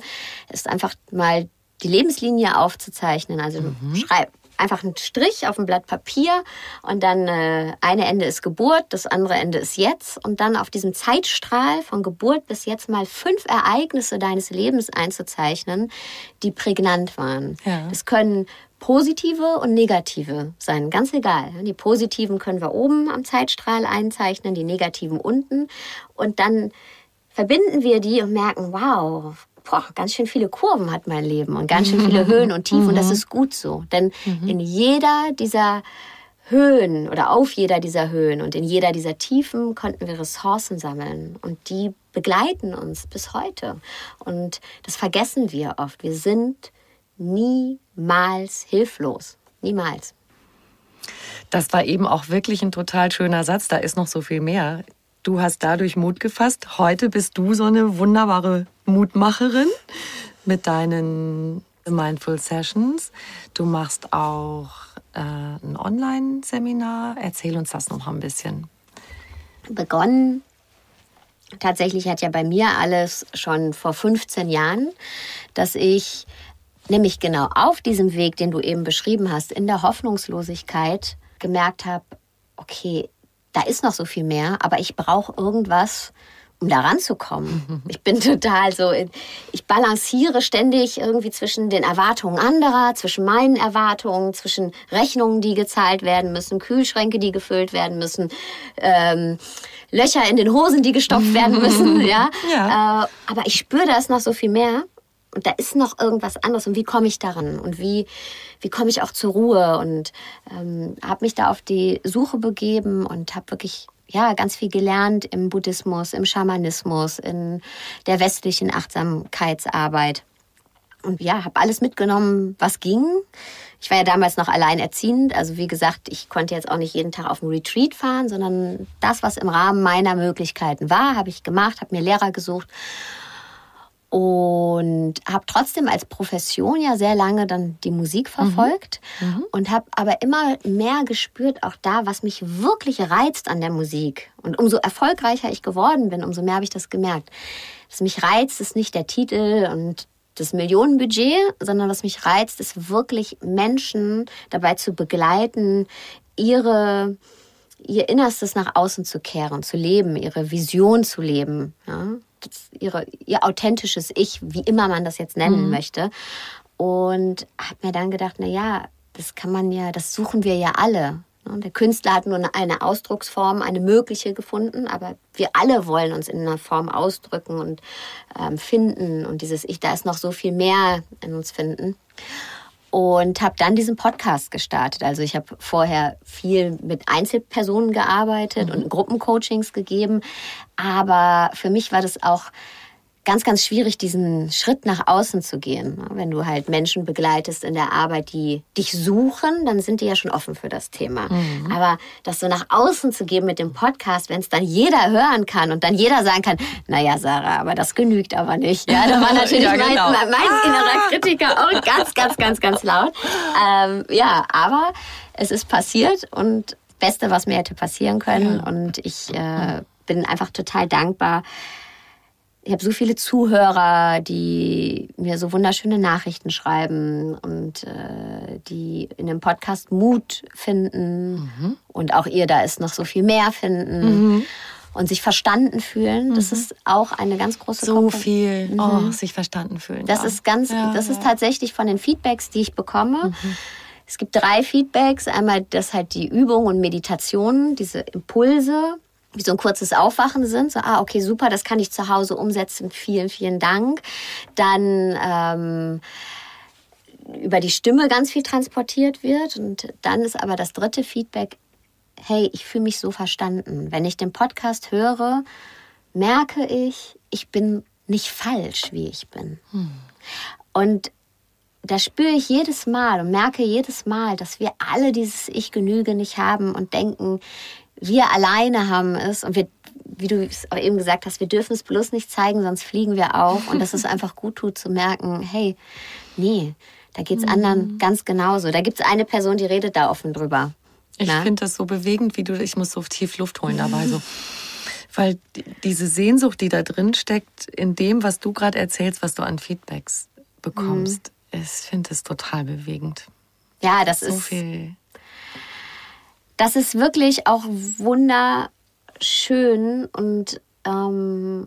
ist einfach mal die Lebenslinie aufzuzeichnen. Also mhm. schreib einfach einen Strich auf ein Blatt Papier und dann äh, eine Ende ist Geburt, das andere Ende ist jetzt und dann auf diesem Zeitstrahl von Geburt bis jetzt mal fünf Ereignisse deines Lebens einzuzeichnen, die prägnant waren. Ja. Das können positive und negative sein, ganz egal. Die positiven können wir oben am Zeitstrahl einzeichnen, die negativen unten und dann verbinden wir die und merken, wow, boah, ganz schön viele Kurven hat mein Leben und ganz schön viele Höhen und Tiefen. Und das mhm. ist gut so. Denn mhm. in jeder dieser Höhen oder auf jeder dieser Höhen und in jeder dieser Tiefen konnten wir Ressourcen sammeln. Und die begleiten uns bis heute. Und das vergessen wir oft. Wir sind niemals hilflos. Niemals. Das war eben auch wirklich ein total schöner Satz. Da ist noch so viel mehr. Du hast dadurch Mut gefasst. Heute bist du so eine wunderbare Mutmacherin mit deinen Mindful Sessions. Du machst auch äh, ein Online-Seminar. Erzähl uns das noch ein bisschen. Begonnen tatsächlich hat ja bei mir alles schon vor 15 Jahren, dass ich nämlich genau auf diesem Weg, den du eben beschrieben hast, in der Hoffnungslosigkeit gemerkt habe, okay, da ist noch so viel mehr, aber ich brauche irgendwas, um da ranzukommen. Ich bin total so, ich balanciere ständig irgendwie zwischen den Erwartungen anderer, zwischen meinen Erwartungen, zwischen Rechnungen, die gezahlt werden müssen, Kühlschränke, die gefüllt werden müssen, ähm, Löcher in den Hosen, die gestopft werden müssen. ja. ja. Äh, aber ich spüre, da ist noch so viel mehr. Und da ist noch irgendwas anderes. Und wie komme ich daran? Und wie, wie komme ich auch zur Ruhe? Und ähm, habe mich da auf die Suche begeben und habe wirklich ja, ganz viel gelernt im Buddhismus, im Schamanismus, in der westlichen Achtsamkeitsarbeit. Und ja, habe alles mitgenommen, was ging. Ich war ja damals noch alleinerziehend. Also wie gesagt, ich konnte jetzt auch nicht jeden Tag auf einen Retreat fahren, sondern das, was im Rahmen meiner Möglichkeiten war, habe ich gemacht, habe mir Lehrer gesucht und habe trotzdem als Profession ja sehr lange dann die Musik mhm. verfolgt mhm. und habe aber immer mehr gespürt, auch da, was mich wirklich reizt an der Musik. Und umso erfolgreicher ich geworden bin, umso mehr habe ich das gemerkt. Was mich reizt, ist nicht der Titel und das Millionenbudget, sondern was mich reizt, ist wirklich Menschen dabei zu begleiten, ihre ihr Innerstes nach außen zu kehren, zu leben, ihre Vision zu leben. Ja? ihre, ihr authentisches Ich, wie immer man das jetzt nennen mhm. möchte. Und habe mir dann gedacht, na ja, das kann man ja, das suchen wir ja alle. Der Künstler hat nur eine Ausdrucksform, eine mögliche gefunden, aber wir alle wollen uns in einer Form ausdrücken und ähm, finden und dieses Ich, da ist noch so viel mehr in uns finden und habe dann diesen Podcast gestartet. Also ich habe vorher viel mit Einzelpersonen gearbeitet mhm. und Gruppencoachings gegeben, aber für mich war das auch ganz, ganz schwierig, diesen Schritt nach außen zu gehen. Wenn du halt Menschen begleitest in der Arbeit, die dich suchen, dann sind die ja schon offen für das Thema. Mhm. Aber das so nach außen zu geben mit dem Podcast, wenn es dann jeder hören kann und dann jeder sagen kann, naja, Sarah, aber das genügt aber nicht. Ja, da war natürlich ja, genau. mein, mein innerer Kritiker auch ganz, ganz, ganz, ganz laut. Ähm, ja, aber es ist passiert und Beste, was mir hätte passieren können. Ja. Und ich äh, bin einfach total dankbar, ich habe so viele Zuhörer, die mir so wunderschöne Nachrichten schreiben und äh, die in dem Podcast Mut finden mhm. und auch ihr da ist noch so viel mehr finden. Mhm. Und sich verstanden fühlen, das mhm. ist auch eine ganz große So Kompetenz. viel, mhm. oh, sich verstanden fühlen. Das ja. ist ganz, ja, das ja. ist tatsächlich von den Feedbacks, die ich bekomme. Mhm. Es gibt drei Feedbacks. Einmal, dass halt die Übung und Meditation, diese Impulse, wie so ein kurzes Aufwachen sind. So, ah, okay, super, das kann ich zu Hause umsetzen. Vielen, vielen Dank. Dann ähm, über die Stimme ganz viel transportiert wird. Und dann ist aber das dritte Feedback, hey, ich fühle mich so verstanden. Wenn ich den Podcast höre, merke ich, ich bin nicht falsch, wie ich bin. Hm. Und da spüre ich jedes Mal und merke jedes Mal, dass wir alle dieses Ich genüge nicht haben und denken, wir alleine haben es und wir, wie du es auch eben gesagt hast, wir dürfen es bloß nicht zeigen, sonst fliegen wir auf und dass es einfach gut tut zu merken, hey, nee, da geht's mhm. anderen ganz genauso. Da gibt's eine Person, die redet da offen drüber. Ich finde das so bewegend, wie du, ich muss so tief Luft holen dabei so. Weil diese Sehnsucht, die da drin steckt, in dem, was du gerade erzählst, was du an Feedbacks bekommst, mhm. ich finde es total bewegend. Ja, das so ist. Viel das ist wirklich auch wunderschön und ähm,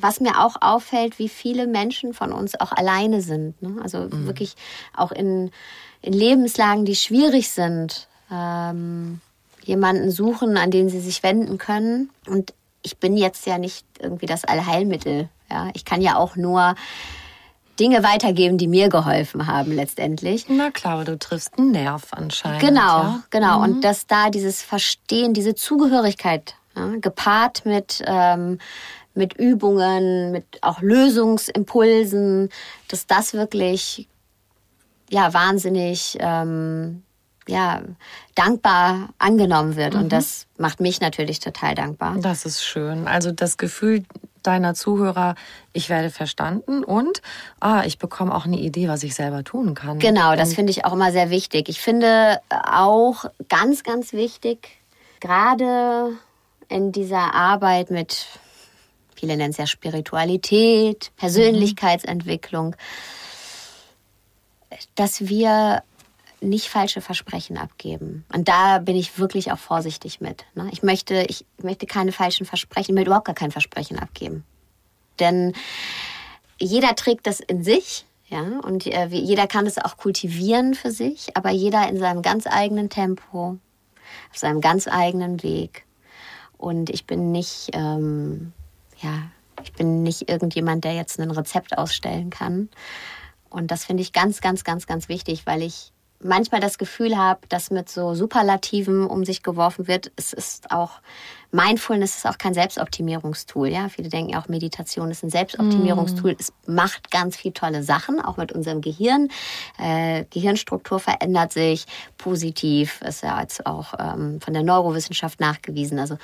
was mir auch auffällt, wie viele Menschen von uns auch alleine sind. Ne? Also mhm. wirklich auch in, in Lebenslagen, die schwierig sind, ähm, jemanden suchen, an den sie sich wenden können. Und ich bin jetzt ja nicht irgendwie das Allheilmittel. Ja? Ich kann ja auch nur Dinge weitergeben, die mir geholfen haben letztendlich. Na klar, du triffst einen Nerv anscheinend. Genau, ja? genau. Mhm. Und dass da dieses Verstehen, diese Zugehörigkeit ja, gepaart mit ähm, mit Übungen, mit auch Lösungsimpulsen, dass das wirklich ja wahnsinnig ähm, ja, dankbar angenommen wird. Mhm. Und das macht mich natürlich total dankbar. Das ist schön. Also das Gefühl deiner Zuhörer, ich werde verstanden und ah, ich bekomme auch eine Idee, was ich selber tun kann. Genau, das finde ich auch immer sehr wichtig. Ich finde auch ganz, ganz wichtig, gerade in dieser Arbeit mit, viele nennen es ja Spiritualität, Persönlichkeitsentwicklung, mhm. dass wir nicht falsche Versprechen abgeben. Und da bin ich wirklich auch vorsichtig mit. Ne? Ich möchte, ich möchte keine falschen Versprechen, ich möchte überhaupt gar kein Versprechen abgeben. Denn jeder trägt das in sich, ja, und äh, jeder kann es auch kultivieren für sich, aber jeder in seinem ganz eigenen Tempo, auf seinem ganz eigenen Weg. Und ich bin nicht, ähm, ja, ich bin nicht irgendjemand, der jetzt ein Rezept ausstellen kann. Und das finde ich ganz, ganz, ganz, ganz wichtig, weil ich manchmal das Gefühl habe, dass mit so Superlativen um sich geworfen wird. Es ist auch Mindfulness ist auch kein Selbstoptimierungstool. Ja, viele denken auch Meditation ist ein Selbstoptimierungstool. Mm. Es macht ganz viel tolle Sachen, auch mit unserem Gehirn. Äh, Gehirnstruktur verändert sich positiv. Ist ja jetzt auch ähm, von der Neurowissenschaft nachgewiesen. Also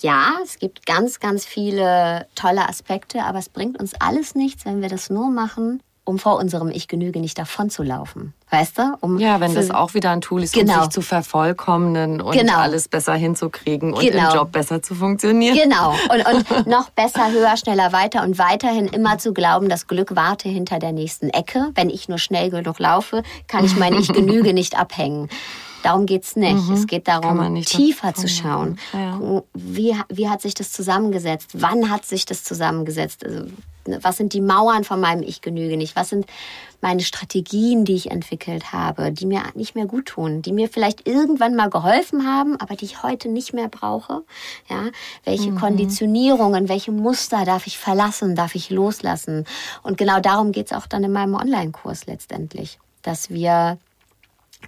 ja, es gibt ganz, ganz viele tolle Aspekte, aber es bringt uns alles nichts, wenn wir das nur machen, um vor unserem Ich genüge nicht davon zu laufen. Weißt du? Um ja, wenn das auch wieder ein Tool ist, genau. um sich zu vervollkommnen und genau. alles besser hinzukriegen und genau. im Job besser zu funktionieren. Genau. Und, und noch besser, höher, schneller, weiter und weiterhin immer zu glauben, das Glück warte hinter der nächsten Ecke. Wenn ich nur schnell genug laufe, kann ich mein Ich genüge nicht abhängen. Darum geht's nicht. Mhm. Es geht darum, tiefer zu schauen. Ja. Wie, wie hat sich das zusammengesetzt? Wann hat sich das zusammengesetzt? Also, was sind die Mauern von meinem Ich genüge nicht? Was sind meine Strategien, die ich entwickelt habe, die mir nicht mehr gut tun, die mir vielleicht irgendwann mal geholfen haben, aber die ich heute nicht mehr brauche? Ja, welche mhm. Konditionierungen, welche Muster darf ich verlassen, darf ich loslassen? Und genau darum geht's auch dann in meinem Online-Kurs letztendlich, dass wir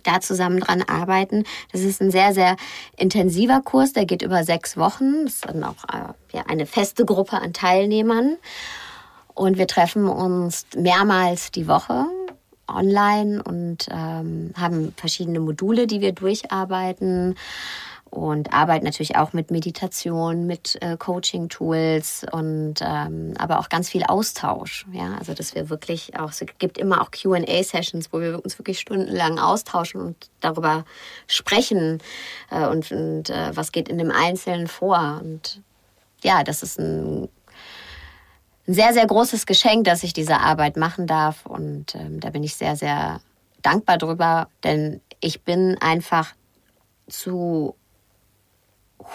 da zusammen dran arbeiten. Das ist ein sehr, sehr intensiver Kurs, der geht über sechs Wochen. Das ist dann auch äh, eine feste Gruppe an Teilnehmern. Und wir treffen uns mehrmals die Woche online und ähm, haben verschiedene Module, die wir durcharbeiten und arbeiten natürlich auch mit Meditation, mit äh, Coaching-Tools und ähm, aber auch ganz viel Austausch. Ja, also dass wir wirklich auch es gibt immer auch Q&A-Sessions, wo wir uns wirklich stundenlang austauschen und darüber sprechen äh, und, und äh, was geht in dem Einzelnen vor und ja, das ist ein ein sehr, sehr großes Geschenk, dass ich diese Arbeit machen darf. Und ähm, da bin ich sehr, sehr dankbar drüber, denn ich bin einfach zu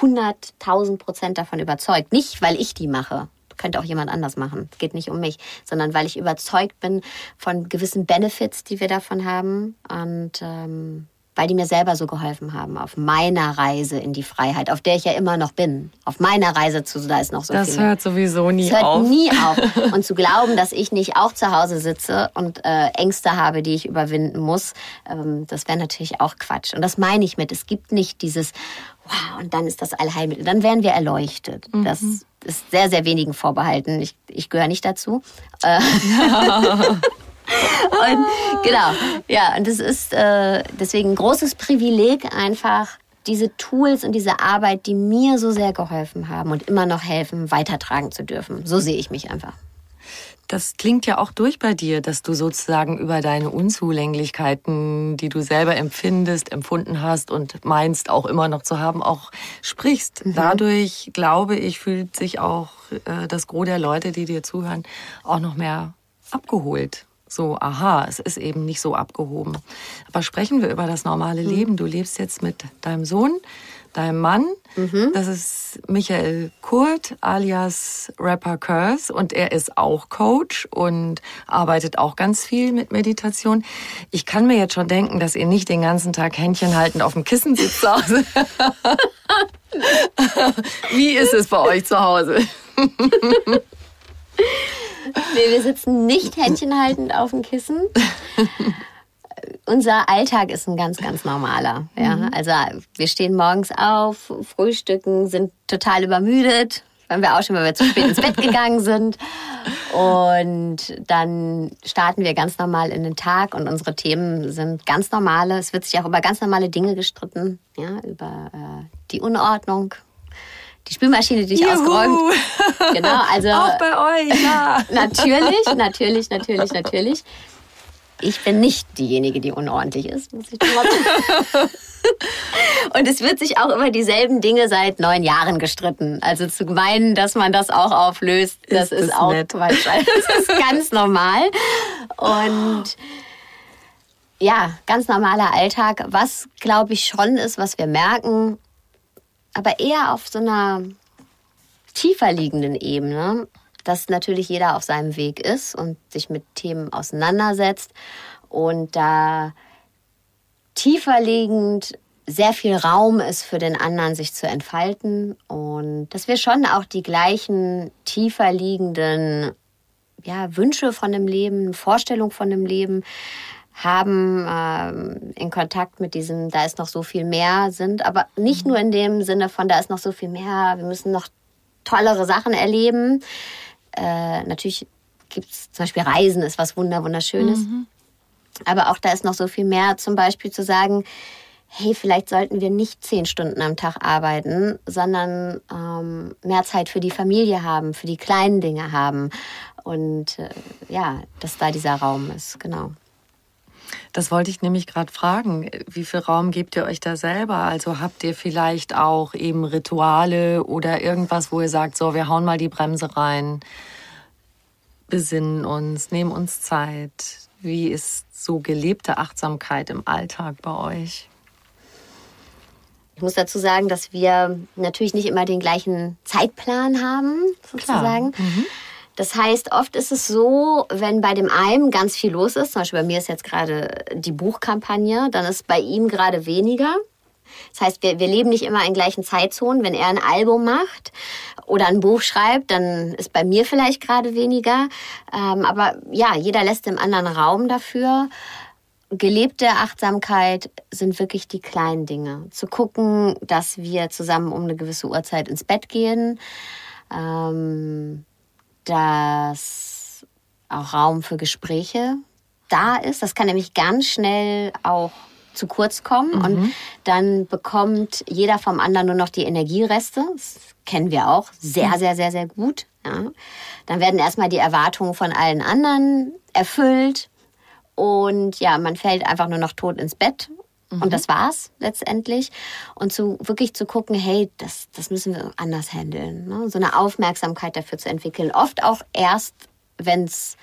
100.000 Prozent davon überzeugt. Nicht, weil ich die mache. Könnte auch jemand anders machen. Es geht nicht um mich, sondern weil ich überzeugt bin von gewissen Benefits, die wir davon haben. Und ähm, weil die mir selber so geholfen haben auf meiner Reise in die Freiheit, auf der ich ja immer noch bin. Auf meiner Reise zu, da ist noch so das viel. Das hört sowieso nie das hört auf. nie auf. Und zu glauben, dass ich nicht auch zu Hause sitze und äh, Ängste habe, die ich überwinden muss, ähm, das wäre natürlich auch Quatsch. Und das meine ich mit, es gibt nicht dieses, wow, und dann ist das Allheilmittel. Dann werden wir erleuchtet. Mhm. Das ist sehr, sehr wenigen vorbehalten. Ich, ich gehöre nicht dazu. Äh, und genau, ja, und das ist äh, deswegen ein großes Privileg einfach, diese Tools und diese Arbeit, die mir so sehr geholfen haben und immer noch helfen, weitertragen zu dürfen. So sehe ich mich einfach. Das klingt ja auch durch bei dir, dass du sozusagen über deine Unzulänglichkeiten, die du selber empfindest, empfunden hast und meinst auch immer noch zu haben, auch sprichst. Mhm. Dadurch, glaube ich, fühlt sich auch äh, das Gros der Leute, die dir zuhören, auch noch mehr abgeholt so, aha, es ist eben nicht so abgehoben. Aber sprechen wir über das normale mhm. Leben. Du lebst jetzt mit deinem Sohn, deinem Mann. Mhm. Das ist Michael Kurt alias Rapper Curse und er ist auch Coach und arbeitet auch ganz viel mit Meditation. Ich kann mir jetzt schon denken, dass ihr nicht den ganzen Tag Händchen haltend auf dem Kissen sitzt zu Hause. Wie ist es bei euch zu Hause? Nee, wir sitzen nicht händchenhaltend auf dem Kissen. Unser Alltag ist ein ganz, ganz normaler. Ja? Mhm. Also wir stehen morgens auf, frühstücken, sind total übermüdet, waren wir auch schon, weil wir zu spät ins Bett gegangen sind. Und dann starten wir ganz normal in den Tag und unsere Themen sind ganz normale. Es wird sich auch über ganz normale Dinge gestritten, ja, über äh, die Unordnung, die Spülmaschine, die ich Juhu. ausgeräumt. Genau, also auch bei euch, ja. natürlich, natürlich, natürlich, natürlich. Ich bin nicht diejenige, die unordentlich ist, muss ich trotzdem. Und es wird sich auch über dieselben Dinge seit neun Jahren gestritten. Also zu meinen, dass man das auch auflöst, das ist, ist auch nett. Quatsch. Das ist ganz normal. Und ja, ganz normaler Alltag. Was glaube ich schon ist, was wir merken, aber eher auf so einer tiefer liegenden Ebene, dass natürlich jeder auf seinem Weg ist und sich mit Themen auseinandersetzt und da tiefer liegend sehr viel Raum ist für den anderen, sich zu entfalten und dass wir schon auch die gleichen tiefer liegenden ja, Wünsche von dem Leben, Vorstellung von dem Leben haben ähm, in Kontakt mit diesem, da ist noch so viel mehr sind, aber nicht nur in dem Sinne von, da ist noch so viel mehr, wir müssen noch tollere Sachen erleben. Äh, natürlich gibt es zum Beispiel Reisen, ist was wunder wunderschönes. Mhm. Aber auch da ist noch so viel mehr, zum Beispiel zu sagen, hey, vielleicht sollten wir nicht zehn Stunden am Tag arbeiten, sondern ähm, mehr Zeit für die Familie haben, für die kleinen Dinge haben. Und äh, ja, dass da dieser Raum ist, genau. Das wollte ich nämlich gerade fragen. Wie viel Raum gebt ihr euch da selber? Also habt ihr vielleicht auch eben Rituale oder irgendwas, wo ihr sagt, so, wir hauen mal die Bremse rein, besinnen uns, nehmen uns Zeit. Wie ist so gelebte Achtsamkeit im Alltag bei euch? Ich muss dazu sagen, dass wir natürlich nicht immer den gleichen Zeitplan haben, sozusagen. Mhm. Das heißt, oft ist es so, wenn bei dem einen ganz viel los ist, zum Beispiel bei mir ist jetzt gerade die Buchkampagne, dann ist bei ihm gerade weniger. Das heißt, wir, wir leben nicht immer in gleichen Zeitzonen. Wenn er ein Album macht oder ein Buch schreibt, dann ist bei mir vielleicht gerade weniger. Ähm, aber ja, jeder lässt dem anderen Raum dafür gelebte Achtsamkeit sind wirklich die kleinen Dinge. Zu gucken, dass wir zusammen um eine gewisse Uhrzeit ins Bett gehen, ähm, dass auch Raum für Gespräche da ist. Das kann nämlich ganz schnell auch zu kurz kommen mhm. und dann bekommt jeder vom anderen nur noch die Energiereste. Das kennen wir auch sehr, mhm. sehr, sehr, sehr gut. Ja. Dann werden erstmal die Erwartungen von allen anderen erfüllt und ja, man fällt einfach nur noch tot ins Bett. Mhm. Und das war's letztendlich. Und zu wirklich zu gucken, hey, das, das müssen wir anders handeln. Ne? So eine Aufmerksamkeit dafür zu entwickeln. Oft auch erst, wenn es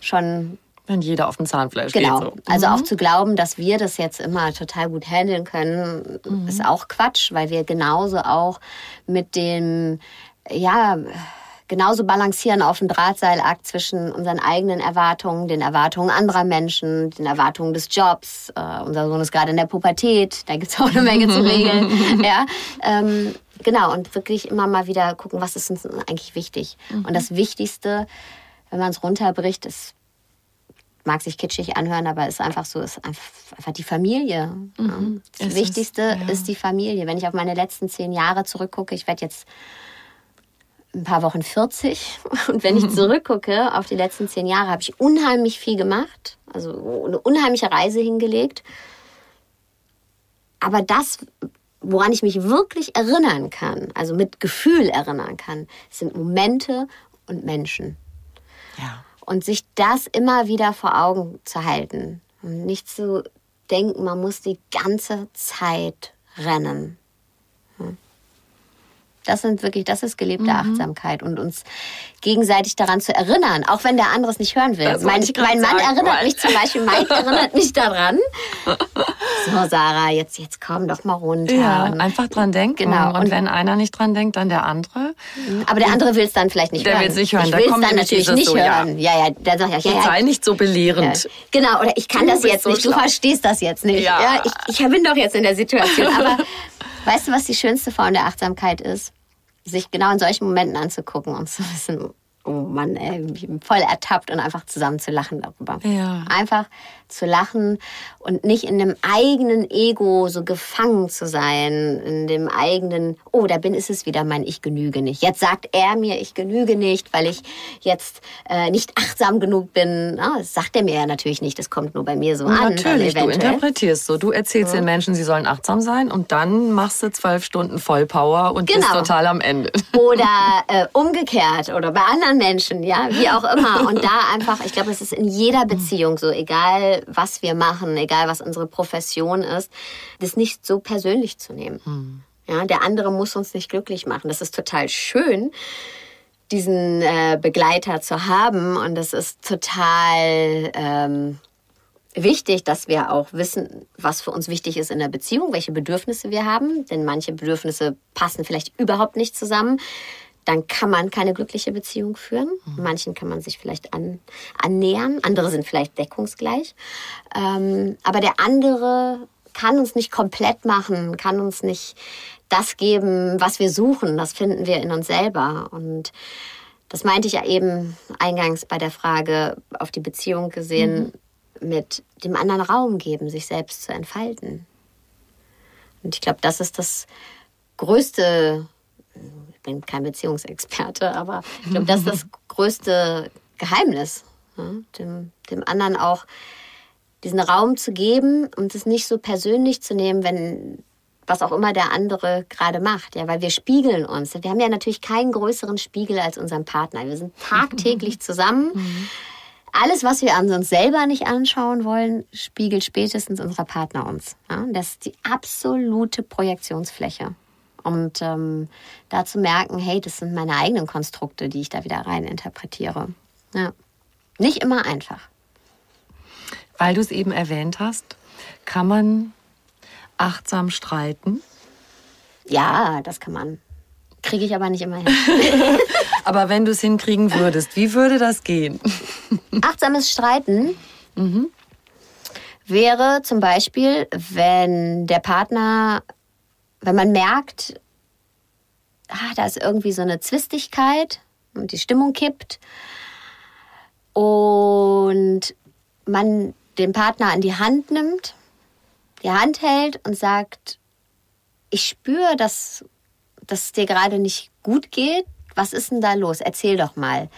schon wenn jeder auf dem Zahnfleisch genau. geht. Genau. So. Also mhm. auch zu glauben, dass wir das jetzt immer total gut handeln können, mhm. ist auch Quatsch, weil wir genauso auch mit dem, ja, genauso balancieren auf dem Drahtseilakt zwischen unseren eigenen Erwartungen, den Erwartungen anderer Menschen, den Erwartungen des Jobs. Äh, unser Sohn ist gerade in der Pubertät, da gibt es auch eine Menge zu regeln. ja, ähm, genau, und wirklich immer mal wieder gucken, was ist uns eigentlich wichtig. Mhm. Und das Wichtigste, wenn man es runterbricht, ist mag sich kitschig anhören, aber ist einfach so, ist einfach die Familie. Mhm. Das ist Wichtigste es, ja. ist die Familie. Wenn ich auf meine letzten zehn Jahre zurückgucke, ich werde jetzt ein paar Wochen 40. Und wenn ich zurückgucke auf die letzten zehn Jahre, habe ich unheimlich viel gemacht. Also eine unheimliche Reise hingelegt. Aber das, woran ich mich wirklich erinnern kann, also mit Gefühl erinnern kann, sind Momente und Menschen. Ja. Und sich das immer wieder vor Augen zu halten. Und nicht zu denken, man muss die ganze Zeit rennen. Das sind wirklich, das ist gelebte mhm. Achtsamkeit und uns gegenseitig daran zu erinnern, auch wenn der andere es nicht hören will. Mein, mein, Mann erinnert mich zum Beispiel, Mike erinnert mich daran. So, Sarah, jetzt, jetzt komm doch mal runter. Ja, einfach dran denken. Genau. Und, und, wenn einer nicht dran denkt, dann der andere. Aber der andere will es dann vielleicht nicht der hören. Der will es nicht hören. Ich will es dann natürlich nicht so, hören. Ja, ja, ja dann sag ich, ja, ja, Sei nicht so belehrend. Ja. Genau, oder ich kann du das jetzt so nicht, schlau. du verstehst das jetzt nicht. Ja. ja ich, ich bin doch jetzt in der Situation. Aber weißt du, was die schönste Form der Achtsamkeit ist? Sich genau in solchen Momenten anzugucken und zu wissen, oh Mann, ey, ich bin voll ertappt und einfach zusammen zu lachen darüber. Ja. Einfach zu lachen und nicht in dem eigenen Ego so gefangen zu sein, in dem eigenen, oh, da bin ist es wieder mein Ich genüge nicht. Jetzt sagt er mir, ich genüge nicht, weil ich jetzt äh, nicht achtsam genug bin. Ah, das sagt er mir ja natürlich nicht, das kommt nur bei mir so an. Natürlich, du interpretierst so. Du erzählst so. den Menschen, sie sollen achtsam sein und dann machst du zwölf Stunden Vollpower und genau. bist total am Ende. Oder äh, umgekehrt oder bei anderen Menschen, ja, wie auch immer. Und da einfach, ich glaube, es ist in jeder Beziehung so, egal was wir machen, egal was unsere Profession ist, das nicht so persönlich zu nehmen. Mhm. Ja, der andere muss uns nicht glücklich machen. Das ist total schön, diesen äh, Begleiter zu haben. Und das ist total ähm, wichtig, dass wir auch wissen, was für uns wichtig ist in der Beziehung, welche Bedürfnisse wir haben. Denn manche Bedürfnisse passen vielleicht überhaupt nicht zusammen dann kann man keine glückliche Beziehung führen. Mhm. Manchen kann man sich vielleicht an, annähern, andere sind vielleicht deckungsgleich. Ähm, aber der andere kann uns nicht komplett machen, kann uns nicht das geben, was wir suchen. Das finden wir in uns selber. Und das meinte ich ja eben eingangs bei der Frage auf die Beziehung gesehen. Mhm mit dem anderen Raum geben, sich selbst zu entfalten. Und ich glaube, das ist das größte, ich bin kein Beziehungsexperte, aber ich glaube, das ist das größte Geheimnis, ja, dem, dem anderen auch diesen Raum zu geben und es nicht so persönlich zu nehmen, wenn was auch immer der andere gerade macht, ja, weil wir spiegeln uns. Wir haben ja natürlich keinen größeren Spiegel als unseren Partner. Wir sind tagtäglich zusammen. Alles, was wir an uns selber nicht anschauen wollen, spiegelt spätestens unser Partner uns. Ja, das ist die absolute Projektionsfläche. Und ähm, da zu merken, hey, das sind meine eigenen Konstrukte, die ich da wieder rein interpretiere. Ja. Nicht immer einfach. Weil du es eben erwähnt hast, kann man achtsam streiten? Ja, das kann man. Kriege ich aber nicht immer hin. aber wenn du es hinkriegen würdest, wie würde das gehen? Achtsames Streiten mhm. wäre zum Beispiel, wenn der Partner, wenn man merkt, ah, da ist irgendwie so eine Zwistigkeit und die Stimmung kippt und man den Partner an die Hand nimmt die Hand hält und sagt, ich spüre, dass, dass es dir gerade nicht gut geht. Was ist denn da los? Erzähl doch mal.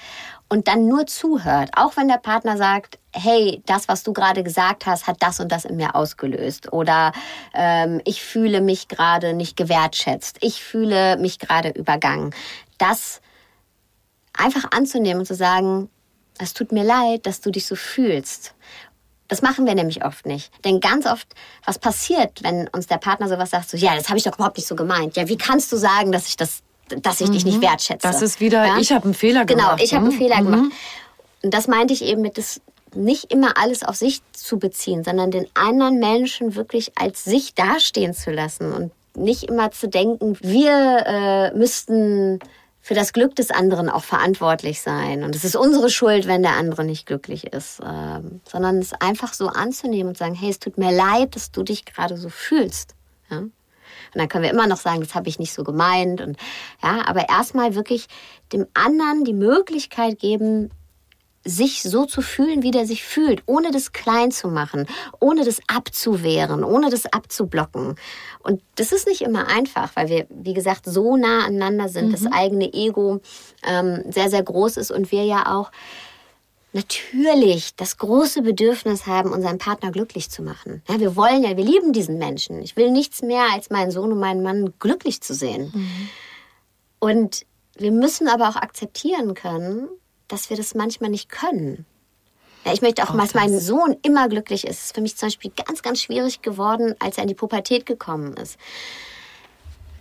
Und dann nur zuhört, auch wenn der Partner sagt, hey, das, was du gerade gesagt hast, hat das und das in mir ausgelöst. Oder ähm, ich fühle mich gerade nicht gewertschätzt. Ich fühle mich gerade übergangen. Das einfach anzunehmen und zu sagen, es tut mir leid, dass du dich so fühlst. Das machen wir nämlich oft nicht. Denn ganz oft, was passiert, wenn uns der Partner sowas sagt, so, ja, das habe ich doch überhaupt nicht so gemeint. Ja, wie kannst du sagen, dass ich das, dass ich mhm. dich nicht mhm. wertschätze? Das ist wieder, ja? ich habe einen Fehler genau, gemacht. Genau, ich habe einen mhm. Fehler gemacht. Und das meinte ich eben mit, das nicht immer alles auf sich zu beziehen, sondern den anderen Menschen wirklich als sich dastehen zu lassen und nicht immer zu denken, wir äh, müssten für das Glück des anderen auch verantwortlich sein. Und es ist unsere Schuld, wenn der andere nicht glücklich ist. Ähm, sondern es einfach so anzunehmen und sagen, hey, es tut mir leid, dass du dich gerade so fühlst. Ja? Und dann können wir immer noch sagen, das habe ich nicht so gemeint. Und ja, aber erstmal wirklich dem anderen die Möglichkeit geben, sich so zu fühlen, wie der sich fühlt, ohne das klein zu machen, ohne das abzuwehren, ohne das abzublocken. Und das ist nicht immer einfach, weil wir, wie gesagt, so nah aneinander sind, mhm. das eigene Ego ähm, sehr, sehr groß ist und wir ja auch natürlich das große Bedürfnis haben, unseren Partner glücklich zu machen. Ja, wir wollen ja, wir lieben diesen Menschen. Ich will nichts mehr, als meinen Sohn und meinen Mann glücklich zu sehen. Mhm. Und wir müssen aber auch akzeptieren können, dass wir das manchmal nicht können. Ja, ich möchte auch, oh, dass mein Sohn immer glücklich ist. Es ist für mich zum Beispiel ganz, ganz schwierig geworden, als er in die Pubertät gekommen ist.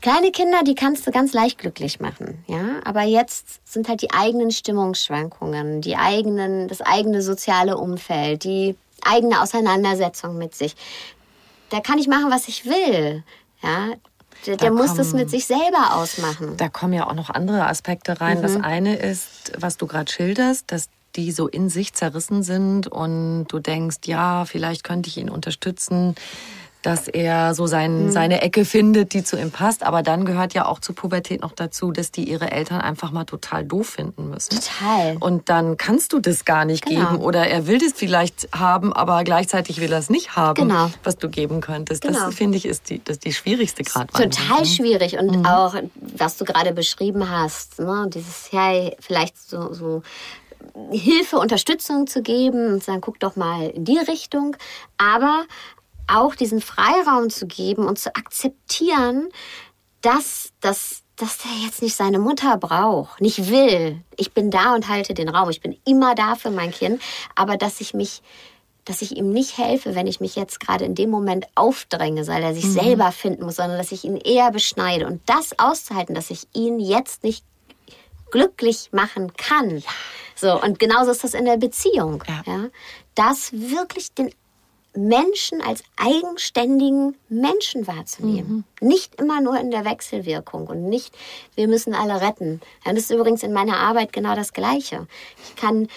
Kleine Kinder, die kannst du ganz leicht glücklich machen, ja. Aber jetzt sind halt die eigenen Stimmungsschwankungen, die eigenen, das eigene soziale Umfeld, die eigene Auseinandersetzung mit sich. Da kann ich machen, was ich will, ja. Der, der muss das mit sich selber ausmachen. Da kommen ja auch noch andere Aspekte rein. Mhm. Das eine ist, was du gerade schilderst, dass die so in sich zerrissen sind und du denkst, ja, vielleicht könnte ich ihn unterstützen dass er so sein, mhm. seine Ecke findet, die zu ihm passt. Aber dann gehört ja auch zur Pubertät noch dazu, dass die ihre Eltern einfach mal total doof finden müssen. Total. Und dann kannst du das gar nicht genau. geben. Oder er will das vielleicht haben, aber gleichzeitig will er es nicht haben, genau. was du geben könntest. Genau. Das finde ich ist die, das die schwierigste gerade. Total schwierig. Und mhm. auch, was du gerade beschrieben hast, ne? dieses, ja, vielleicht so, so Hilfe, Unterstützung zu geben und sagen, guck doch mal in die Richtung. Aber auch diesen Freiraum zu geben und zu akzeptieren, dass, dass, dass der jetzt nicht seine Mutter braucht, nicht will. Ich bin da und halte den Raum. Ich bin immer da für mein Kind, aber dass ich mich dass ich ihm nicht helfe, wenn ich mich jetzt gerade in dem Moment aufdränge, weil er sich mhm. selber finden muss, sondern dass ich ihn eher beschneide. Und das auszuhalten, dass ich ihn jetzt nicht glücklich machen kann. So, und genauso ist das in der Beziehung. Ja. ja. Das wirklich den Menschen als eigenständigen Menschen wahrzunehmen. Mhm. Nicht immer nur in der Wechselwirkung und nicht, wir müssen alle retten. Ja, das ist übrigens in meiner Arbeit genau das Gleiche. Ich kann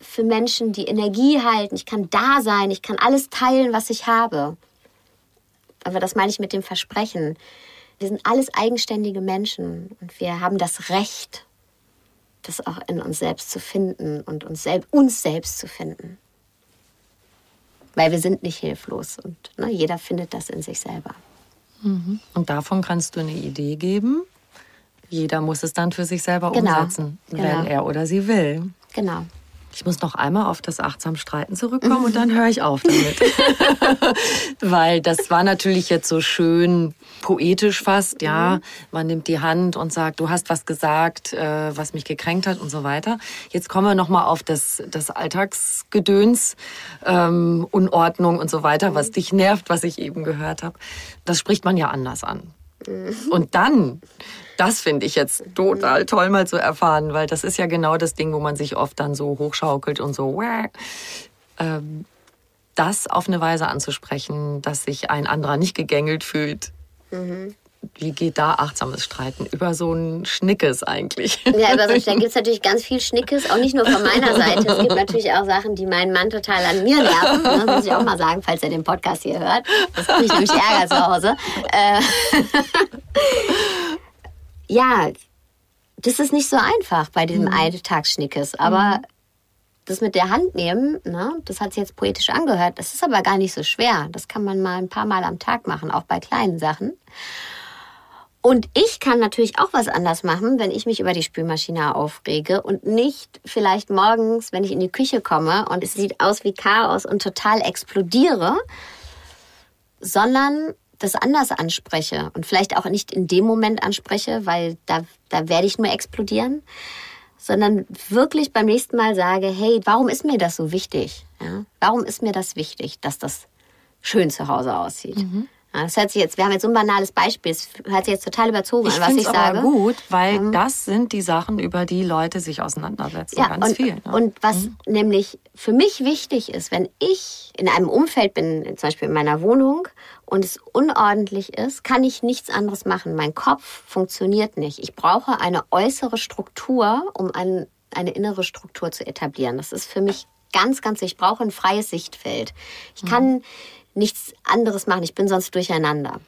für Menschen die Energie halten, ich kann da sein, ich kann alles teilen, was ich habe. Aber das meine ich mit dem Versprechen. Wir sind alles eigenständige Menschen und wir haben das Recht, das auch in uns selbst zu finden und uns, selb uns selbst zu finden. Weil wir sind nicht hilflos und ne, jeder findet das in sich selber. Mhm. Und davon kannst du eine Idee geben. Jeder muss es dann für sich selber Genau. umsetzen, Genau. wenn er oder sie will. Genau. Ich muss noch einmal auf das achtsam Streiten zurückkommen und dann höre ich auf damit. Weil das war natürlich jetzt so schön poetisch fast, ja. Man nimmt die Hand und sagt, du hast was gesagt, äh, was mich gekränkt hat und so weiter. Jetzt kommen wir noch mal auf das, das Alltagsgedöns, ähm, Unordnung und so weiter, was dich nervt, was ich eben gehört habe. Das spricht man ja anders an. Und dann, das finde ich jetzt total toll mal zu erfahren, weil das ist ja genau das Ding, wo man sich oft dann so hochschaukelt und so, ähm, das auf eine Weise anzusprechen, dass sich ein anderer nicht gegängelt fühlt. Wie geht da achtsames Streiten? Über so ein Schnickes eigentlich. Ja, über so, da gibt es natürlich ganz viel Schnickes, auch nicht nur von meiner Seite. Es gibt natürlich auch Sachen, die meinen Mann total an mir nerven. Das muss ich auch mal sagen, falls er den Podcast hier hört. Das kriegt nämlich Ärger zu Hause. Äh, ja, das ist nicht so einfach bei diesem Alltagsschnickes. Aber das mit der Hand nehmen, ne, das hat sich jetzt poetisch angehört. Das ist aber gar nicht so schwer. Das kann man mal ein paar Mal am Tag machen, auch bei kleinen Sachen. Und ich kann natürlich auch was anders machen, wenn ich mich über die Spülmaschine aufrege und nicht vielleicht morgens, wenn ich in die Küche komme und es sieht aus wie Chaos und total explodiere, sondern das anders anspreche und vielleicht auch nicht in dem Moment anspreche, weil da, da werde ich nur explodieren, sondern wirklich beim nächsten Mal sage, hey, warum ist mir das so wichtig? Ja? Warum ist mir das wichtig, dass das schön zu Hause aussieht? Ja, das hört sich jetzt, wir haben jetzt so ein banales Beispiel, es hört sich jetzt total überzogen Ich an, was ich sage. aber gut, weil das sind die Sachen, über die Leute sich auseinandersetzen. Ja, ganz und, viel. Ne? und was nämlich für mich wichtig ist, wenn ich in einem Umfeld bin, zum Beispiel in meiner Wohnung, und es unordentlich ist, kann ich nichts anderes machen. Mein Kopf funktioniert nicht. Ich brauche eine äußere Struktur, um ein, eine innere Struktur zu etablieren. Das ist für mich ganz, ganz wichtig. Ich brauche ein freies Sichtfeld. Ich kann nichts anderes machen. Ich bin sonst durcheinander.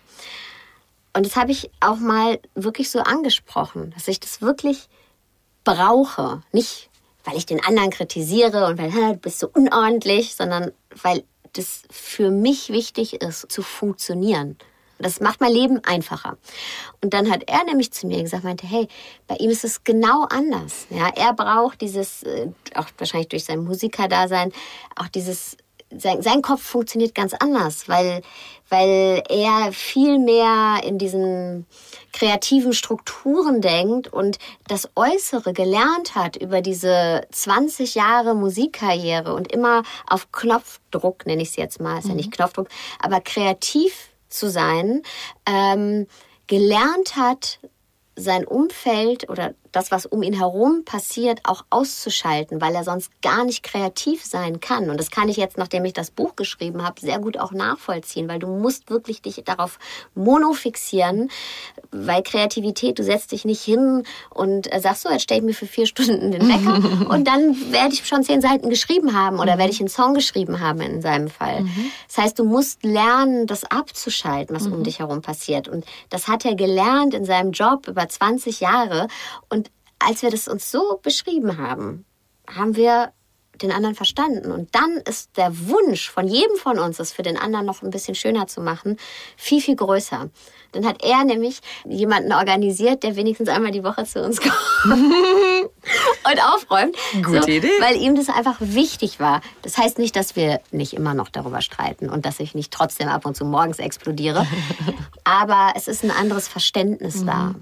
Und das habe ich auch mal wirklich so angesprochen, dass ich das wirklich brauche. Nicht, weil ich den anderen kritisiere und weil "Hä, du bist so unordentlich, sondern weil das für mich wichtig ist, zu funktionieren. Das macht mein Leben einfacher. Und dann hat er nämlich zu mir gesagt, meinte, hey, bei ihm ist es genau anders. Ja, er braucht dieses, äh, auch wahrscheinlich durch sein Musikerdasein, auch dieses sein, sein Kopf funktioniert ganz anders, weil, weil er viel mehr in diesen kreativen Strukturen denkt und das Äußere gelernt hat über diese 20 Jahre Musikkarriere und immer auf Knopfdruck, nenne ich es jetzt mal, ist ja nicht Knopfdruck, aber kreativ zu sein, ähm, gelernt hat, sein Umfeld oder das, was um ihn herum passiert, auch auszuschalten, weil er sonst gar nicht kreativ sein kann. Und das kann ich jetzt, nachdem ich das Buch geschrieben habe, sehr gut auch nachvollziehen, weil du musst wirklich dich darauf monofixieren, weil Kreativität, du setzt dich nicht hin und äh, sagst so, jetzt stelle ich mir für vier Stunden den Wecker und dann werde ich schon zehn Seiten geschrieben haben oder werde ich einen Song geschrieben haben in seinem Fall. Das heißt, du musst lernen, das abzuschalten, was um dich herum passiert. Und das hat er gelernt in seinem Job über 20 Jahre. Und als wir das uns so beschrieben haben, haben wir den anderen verstanden. Und dann ist der Wunsch von jedem von uns, es für den anderen noch ein bisschen schöner zu machen, viel, viel größer. Dann hat er nämlich jemanden organisiert, der wenigstens einmal die Woche zu uns kommt und aufräumt. Gute Idee. Weil ihm das einfach wichtig war. Das heißt nicht, dass wir nicht immer noch darüber streiten und dass ich nicht trotzdem ab und zu morgens explodiere. Aber es ist ein anderes Verständnis da.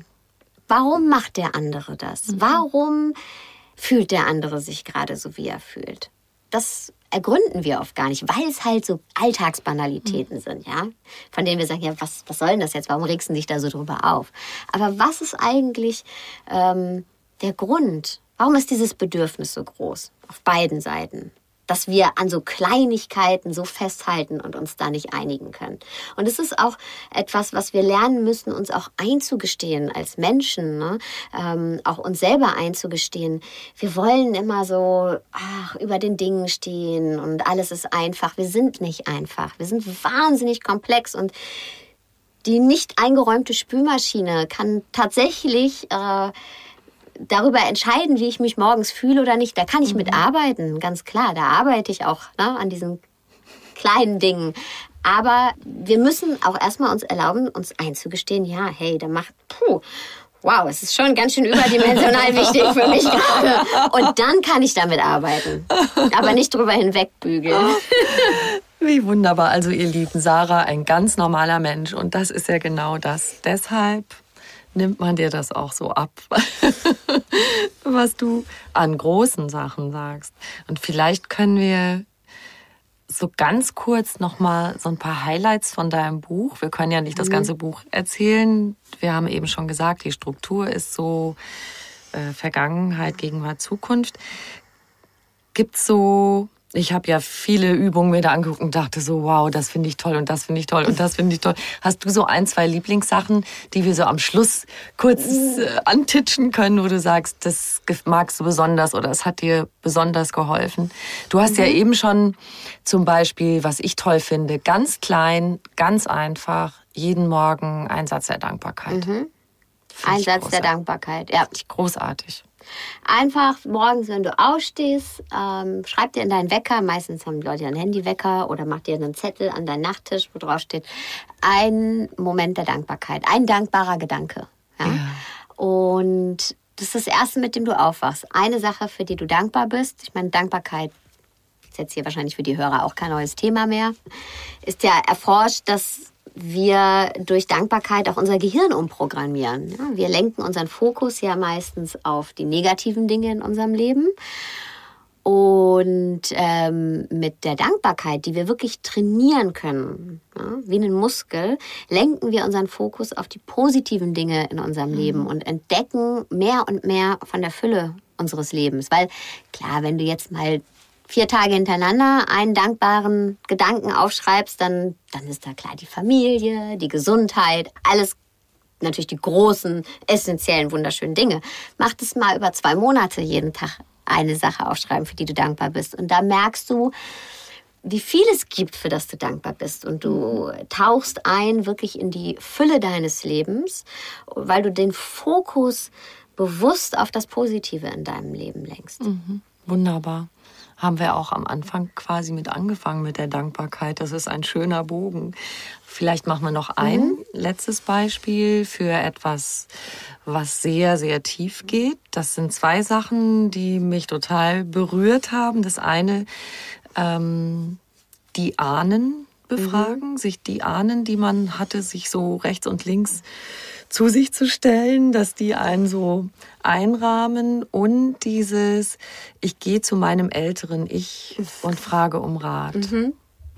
Warum macht der andere das? Warum fühlt der andere sich gerade so, wie er fühlt? Das ergründen wir oft gar nicht, weil es halt so Alltagsbanalitäten sind, ja, von denen wir sagen, ja, was, was soll denn das jetzt? Warum regst du dich da so drüber auf? Aber was ist eigentlich ähm, der Grund? Warum ist dieses Bedürfnis so groß auf beiden Seiten? Dass wir an so Kleinigkeiten so festhalten und uns da nicht einigen können. Und es ist auch etwas, was wir lernen müssen, uns auch einzugestehen als Menschen, ne? ähm, auch uns selber einzugestehen. Wir wollen immer so ach, über den Dingen stehen und alles ist einfach. Wir sind nicht einfach. Wir sind wahnsinnig komplex und die nicht eingeräumte Spülmaschine kann tatsächlich äh, darüber entscheiden, wie ich mich morgens fühle oder nicht. Da kann ich mit arbeiten, ganz klar. Da arbeite ich auch ne, an diesen kleinen Dingen. Aber wir müssen auch erstmal uns erlauben, uns einzugestehen, ja, hey, da macht, puh, wow, es ist schon ganz schön überdimensional wichtig für mich gerade. Und dann kann ich damit arbeiten. Aber nicht drüber hinwegbügeln. Wie wunderbar. Also ihr lieben Sarah, ein ganz normaler Mensch. Und das ist ja genau das. Deshalb nimmt man dir das auch so ab, was du an großen Sachen sagst. Und vielleicht können wir so ganz kurz noch mal so ein paar Highlights von deinem Buch. Wir können ja nicht das mhm. ganze Buch erzählen. Wir haben eben schon gesagt, die Struktur ist so äh, Vergangenheit, Gegenwart, Zukunft. Gibt's so ich habe ja viele Übungen mir da angeguckt und dachte so, wow, das finde ich toll und das finde ich toll und das finde ich toll. Hast du so ein, zwei Lieblingssachen, die wir so am Schluss kurz äh, antitschen können, wo du sagst, das magst du besonders oder es hat dir besonders geholfen? Du hast mhm. ja eben schon zum Beispiel, was ich toll finde, ganz klein, ganz einfach, jeden Morgen ein Satz der Dankbarkeit. Mhm. Ein Satz großartig. der Dankbarkeit, ja. Großartig. Einfach morgens, wenn du ausstehst, ähm, schreib dir in deinen Wecker, meistens haben die Leute einen Handywecker oder mach dir einen Zettel an deinen Nachttisch, wo drauf steht, ein Moment der Dankbarkeit, ein dankbarer Gedanke. Ja? ja. Und das ist das Erste, mit dem du aufwachst. Eine Sache, für die du dankbar bist. Ich meine, Dankbarkeit ist jetzt hier wahrscheinlich für die Hörer auch kein neues Thema mehr. Ist ja erforscht, dass wir durch Dankbarkeit auch unser Gehirn umprogrammieren. Ja, wir lenken unseren Fokus ja meistens auf die negativen Dinge in unserem Leben. Und ähm, mit der Dankbarkeit, die wir wirklich trainieren können, ja, wie einen Muskel, lenken wir unseren Fokus auf die positiven Dinge in unserem mhm. Leben und entdecken mehr und mehr von der Fülle unseres Lebens. Weil klar, wenn du jetzt mal vier Tage hintereinander einen dankbaren Gedanken aufschreibst, dann, dann ist da klar die Familie, die Gesundheit, alles natürlich die großen, essentiellen, wunderschönen Dinge. Mach das mal über zwei Monate jeden Tag eine Sache aufschreiben, für die du dankbar bist. Und da merkst du, wie viel es gibt, für das du dankbar bist. Und du tauchst ein wirklich in die Fülle deines Lebens, weil du den Fokus bewusst auf das Positive in deinem Leben lenkst. Mhm. Wunderbar haben wir auch am Anfang quasi mit angefangen mit der Dankbarkeit. Das ist ein schöner Bogen. Vielleicht machen wir noch ein mhm. letztes Beispiel für etwas, was sehr, sehr tief geht. Das sind zwei Sachen, die mich total berührt haben. Das eine, ähm, die Ahnen befragen, mhm. sich die Ahnen, die man hatte, sich so rechts und links zu sich zu stellen, dass die einen so einrahmen und dieses, ich gehe zu meinem älteren Ich und frage um Rat. Mhm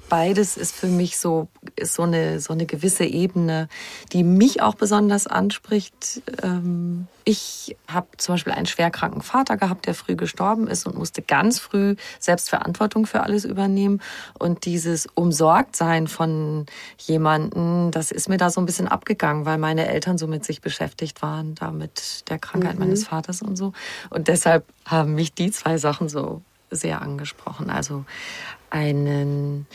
beides ist für mich so, ist so eine, so eine gewisse Ebene, die mich auch besonders anspricht. Ähm, ich habe zum Beispiel einen schwerkranken Vater gehabt, der früh gestorben ist und musste ganz früh selbst Verantwortung für alles übernehmen. Und dieses Umsorgtsein von jemanden, das ist mir da so ein bisschen abgegangen, weil meine Eltern so mit sich beschäftigt waren, da mit der Krankheit mhm. meines Vaters und so. Und deshalb haben mich die zwei Sachen so sehr angesprochen. Also einen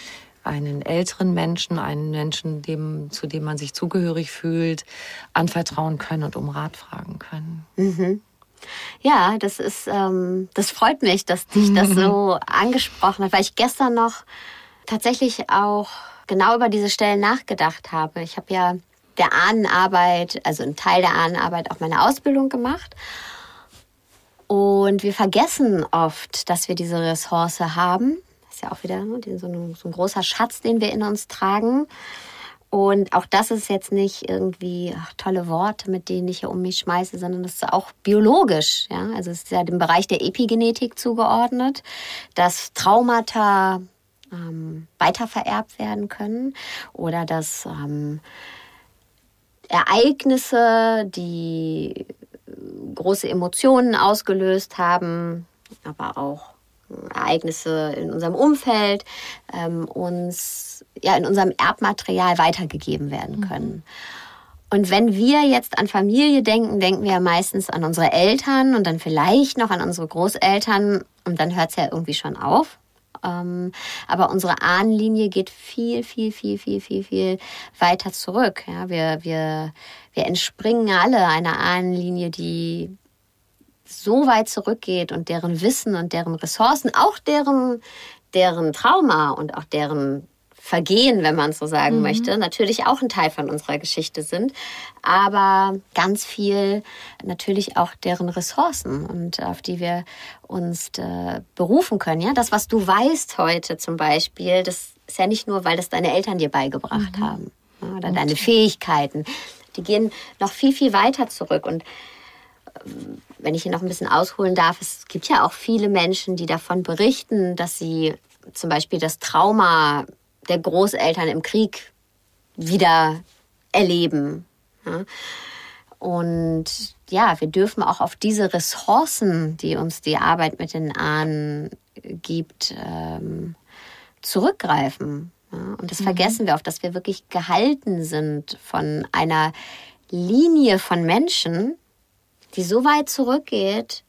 einen älteren Menschen, einen Menschen, dem, zu dem man sich zugehörig fühlt, anvertrauen können und um Rat fragen können. Mhm. Ja, das ist, ähm, das freut mich, dass dich das so angesprochen hat, weil ich gestern noch tatsächlich auch genau über diese Stellen nachgedacht habe. Ich habe ja der Ahnenarbeit, also einen Teil der Ahnenarbeit, auch meine Ausbildung gemacht. Und wir vergessen oft, dass wir diese Ressource haben ist ja auch wieder ne, so, ein, so ein großer Schatz, den wir in uns tragen. Und auch das ist jetzt nicht irgendwie ach, tolle Worte, mit denen ich hier um mich schmeiße, sondern das ist auch biologisch. Ja? Also es ist ja dem Bereich der Epigenetik zugeordnet, dass Traumata ähm, weitervererbt werden können oder dass ähm, Ereignisse, die große Emotionen ausgelöst haben, aber auch Ereignisse in unserem Umfeld ähm, uns ja in unserem Erbmaterial weitergegeben werden mhm. können. Und wenn wir jetzt an Familie denken, denken wir ja meistens an unsere Eltern und dann vielleicht noch an unsere Großeltern und dann hört es ja irgendwie schon auf. Ähm, aber unsere Ahnenlinie geht viel, viel, viel, viel, viel, viel weiter zurück. Ja, wir, wir, wir entspringen alle einer Ahnenlinie, die so weit zurückgeht und deren Wissen und deren Ressourcen, auch deren, deren Trauma und auch deren Vergehen, wenn man so sagen mhm. möchte, natürlich auch ein Teil von unserer Geschichte sind, aber ganz viel natürlich auch deren Ressourcen und auf die wir uns äh, berufen können. Ja, das, was du weißt heute zum Beispiel, das ist ja nicht nur, weil das deine Eltern dir beigebracht mhm. haben oder okay. deine Fähigkeiten. Die gehen noch viel, viel weiter zurück und wenn ich hier noch ein bisschen ausholen darf, es gibt ja auch viele Menschen, die davon berichten, dass sie zum Beispiel das Trauma der Großeltern im Krieg wieder erleben. Ja. Und ja, wir dürfen auch auf diese Ressourcen, die uns die Arbeit mit den Ahnen gibt, ähm, zurückgreifen. Und das mhm. vergessen wir oft, dass wir wirklich gehalten sind von einer Linie von Menschen, die so weit zurückgeht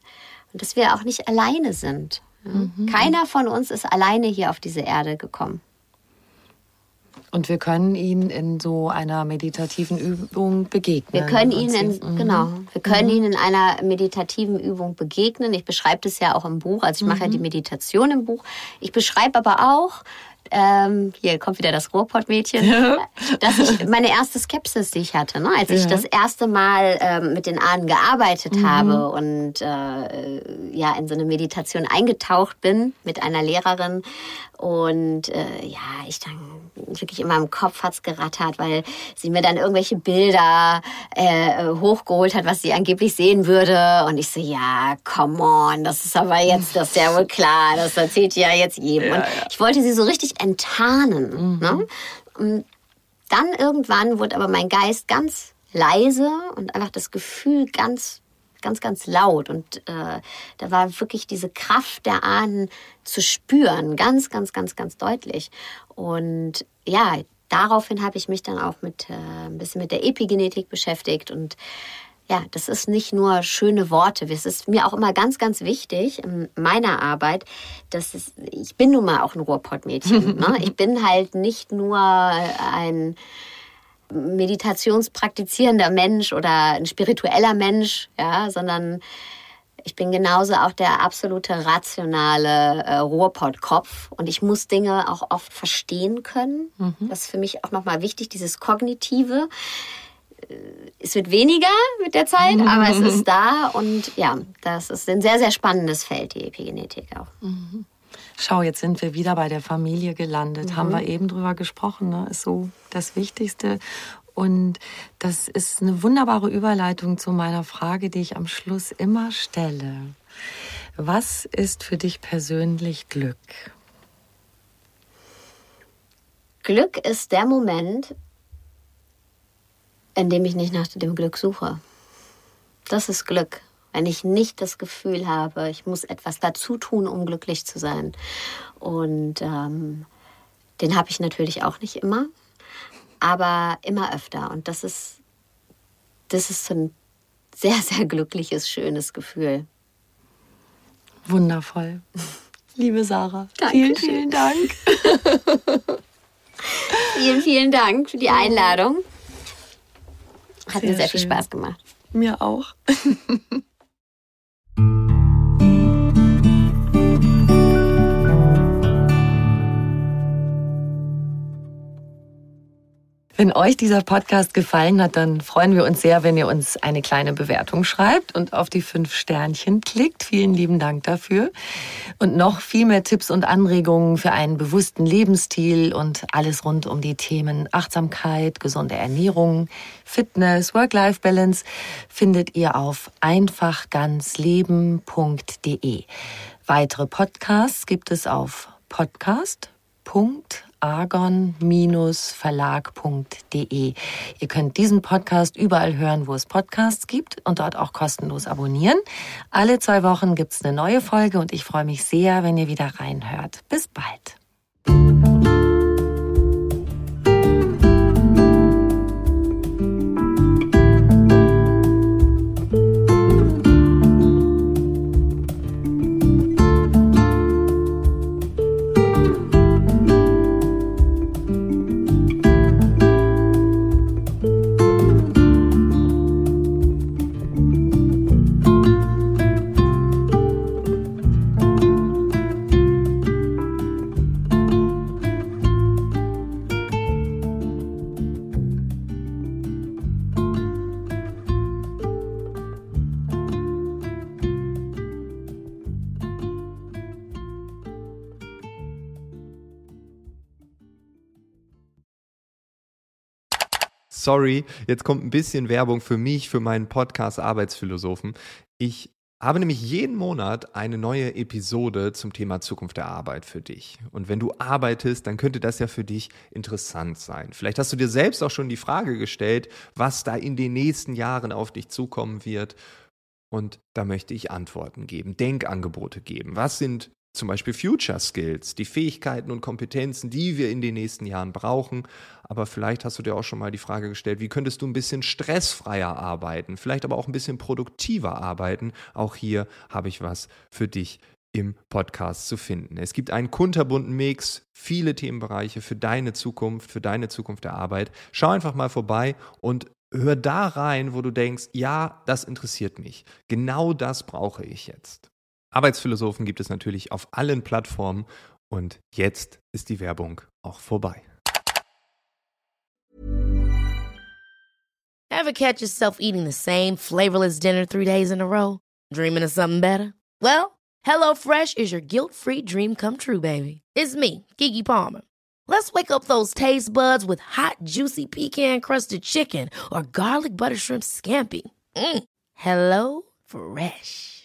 und dass wir auch nicht alleine sind. Ja. Mhm. Keiner von uns ist alleine hier auf diese Erde gekommen. Und wir können ihnen in so einer meditativen Übung begegnen. Wir können ihnen in, mhm. genau, wir können mhm. ihnen in einer meditativen Übung begegnen. Ich beschreibe das ja auch im Buch. Also ich mache ja die mhm. Meditation im Buch. Ich beschreibe aber auch, ähm, hier kommt wieder das Ruhrpottmädchen, ja. dass ich meine erste Skepsis, die ich hatte, ne? als ich das erste Mal ähm, mit den Ahnen gearbeitet mhm. habe und äh, ja in so eine Meditation eingetaucht bin mit einer Lehrerin und äh, ja, ich dann wirklich in meinem Kopf hat's gerattert, weil sie mir dann irgendwelche Bilder äh, hochgeholt hat, was sie angeblich sehen würde. Und ich so, ja, come on, das ist aber jetzt, das ist ja wohl klar, das erzählt ja jetzt jedem. Ja, und ich wollte sie so richtig enttarnen. Mhm. Ne? Und dann irgendwann wurde aber mein Geist ganz leise und einfach das Gefühl ganz ganz, ganz laut. Und äh, da war wirklich diese Kraft der Ahnen zu spüren, ganz, ganz, ganz, ganz deutlich. Und ja, daraufhin habe ich mich dann auch mit äh, ein bisschen mit der Epigenetik beschäftigt und ja, das ist nicht nur schöne Worte. Es ist mir auch immer ganz, ganz wichtig in meiner Arbeit, dass es, ich bin nun mal auch ein Ruhrpottmädchen. ne? Ich bin halt nicht nur ein meditationspraktizierender Mensch oder ein spiritueller Mensch, ja, sondern ich bin genauso auch der absolute rationale äh, Ruhrpottkopf und ich muss Dinge auch oft verstehen können. Mhm. Das ist für mich auch nochmal wichtig, dieses Kognitive. Äh, es wird weniger mit der Zeit, mhm. aber es ist da und ja, das ist ein sehr, sehr spannendes Feld, die Epigenetik auch. Mhm. Schau, jetzt sind wir wieder bei der Familie gelandet. Mhm. Haben wir eben drüber gesprochen, ne? ist so das Wichtigste. Und das ist eine wunderbare Überleitung zu meiner Frage, die ich am Schluss immer stelle. Was ist für dich persönlich Glück? Glück ist der Moment, in dem ich nicht nach dem Glück suche. Das ist Glück wenn ich nicht das Gefühl habe, ich muss etwas dazu tun, um glücklich zu sein. Und ähm, den habe ich natürlich auch nicht immer, aber immer öfter. Und das ist, das ist so ein sehr, sehr glückliches, schönes Gefühl. Wundervoll. Liebe Sarah, Dankeschön. vielen, vielen Dank. vielen, vielen Dank für die Einladung. Hat sehr mir sehr schön. viel Spaß gemacht. Mir auch. Wenn euch dieser Podcast gefallen hat, dann freuen wir uns sehr, wenn ihr uns eine kleine Bewertung schreibt und auf die fünf Sternchen klickt. Vielen lieben Dank dafür. Und noch viel mehr Tipps und Anregungen für einen bewussten Lebensstil und alles rund um die Themen Achtsamkeit, gesunde Ernährung, Fitness, Work-Life-Balance findet ihr auf einfachganzleben.de. Weitere Podcasts gibt es auf podcast.de argon-verlag.de. Ihr könnt diesen Podcast überall hören, wo es Podcasts gibt und dort auch kostenlos abonnieren. Alle zwei Wochen gibt es eine neue Folge und ich freue mich sehr, wenn ihr wieder reinhört. Bis bald. Sorry, jetzt kommt ein bisschen Werbung für mich, für meinen Podcast Arbeitsphilosophen. Ich habe nämlich jeden Monat eine neue Episode zum Thema Zukunft der Arbeit für dich. Und wenn du arbeitest, dann könnte das ja für dich interessant sein. Vielleicht hast du dir selbst auch schon die Frage gestellt, was da in den nächsten Jahren auf dich zukommen wird. Und da möchte ich Antworten geben, Denkangebote geben. Was sind zum Beispiel Future Skills, die Fähigkeiten und Kompetenzen, die wir in den nächsten Jahren brauchen. Aber vielleicht hast du dir auch schon mal die Frage gestellt, wie könntest du ein bisschen stressfreier arbeiten, vielleicht aber auch ein bisschen produktiver arbeiten. Auch hier habe ich was für dich im Podcast zu finden. Es gibt einen kunterbunten Mix, viele Themenbereiche für deine Zukunft, für deine Zukunft der Arbeit. Schau einfach mal vorbei und hör da rein, wo du denkst, ja, das interessiert mich. Genau das brauche ich jetzt. Arbeitsphilosophen gibt es natürlich auf allen Plattformen und jetzt ist die Werbung auch vorbei. Ever catch yourself eating the same flavorless dinner three days in a row? Dreaming of something better? Well, HelloFresh is your guilt-free dream come true, baby. It's me, Kiki Palmer. Let's wake up those taste buds with hot, juicy pecan-crusted chicken or garlic butter shrimp scampi. Mm. Hello Fresh.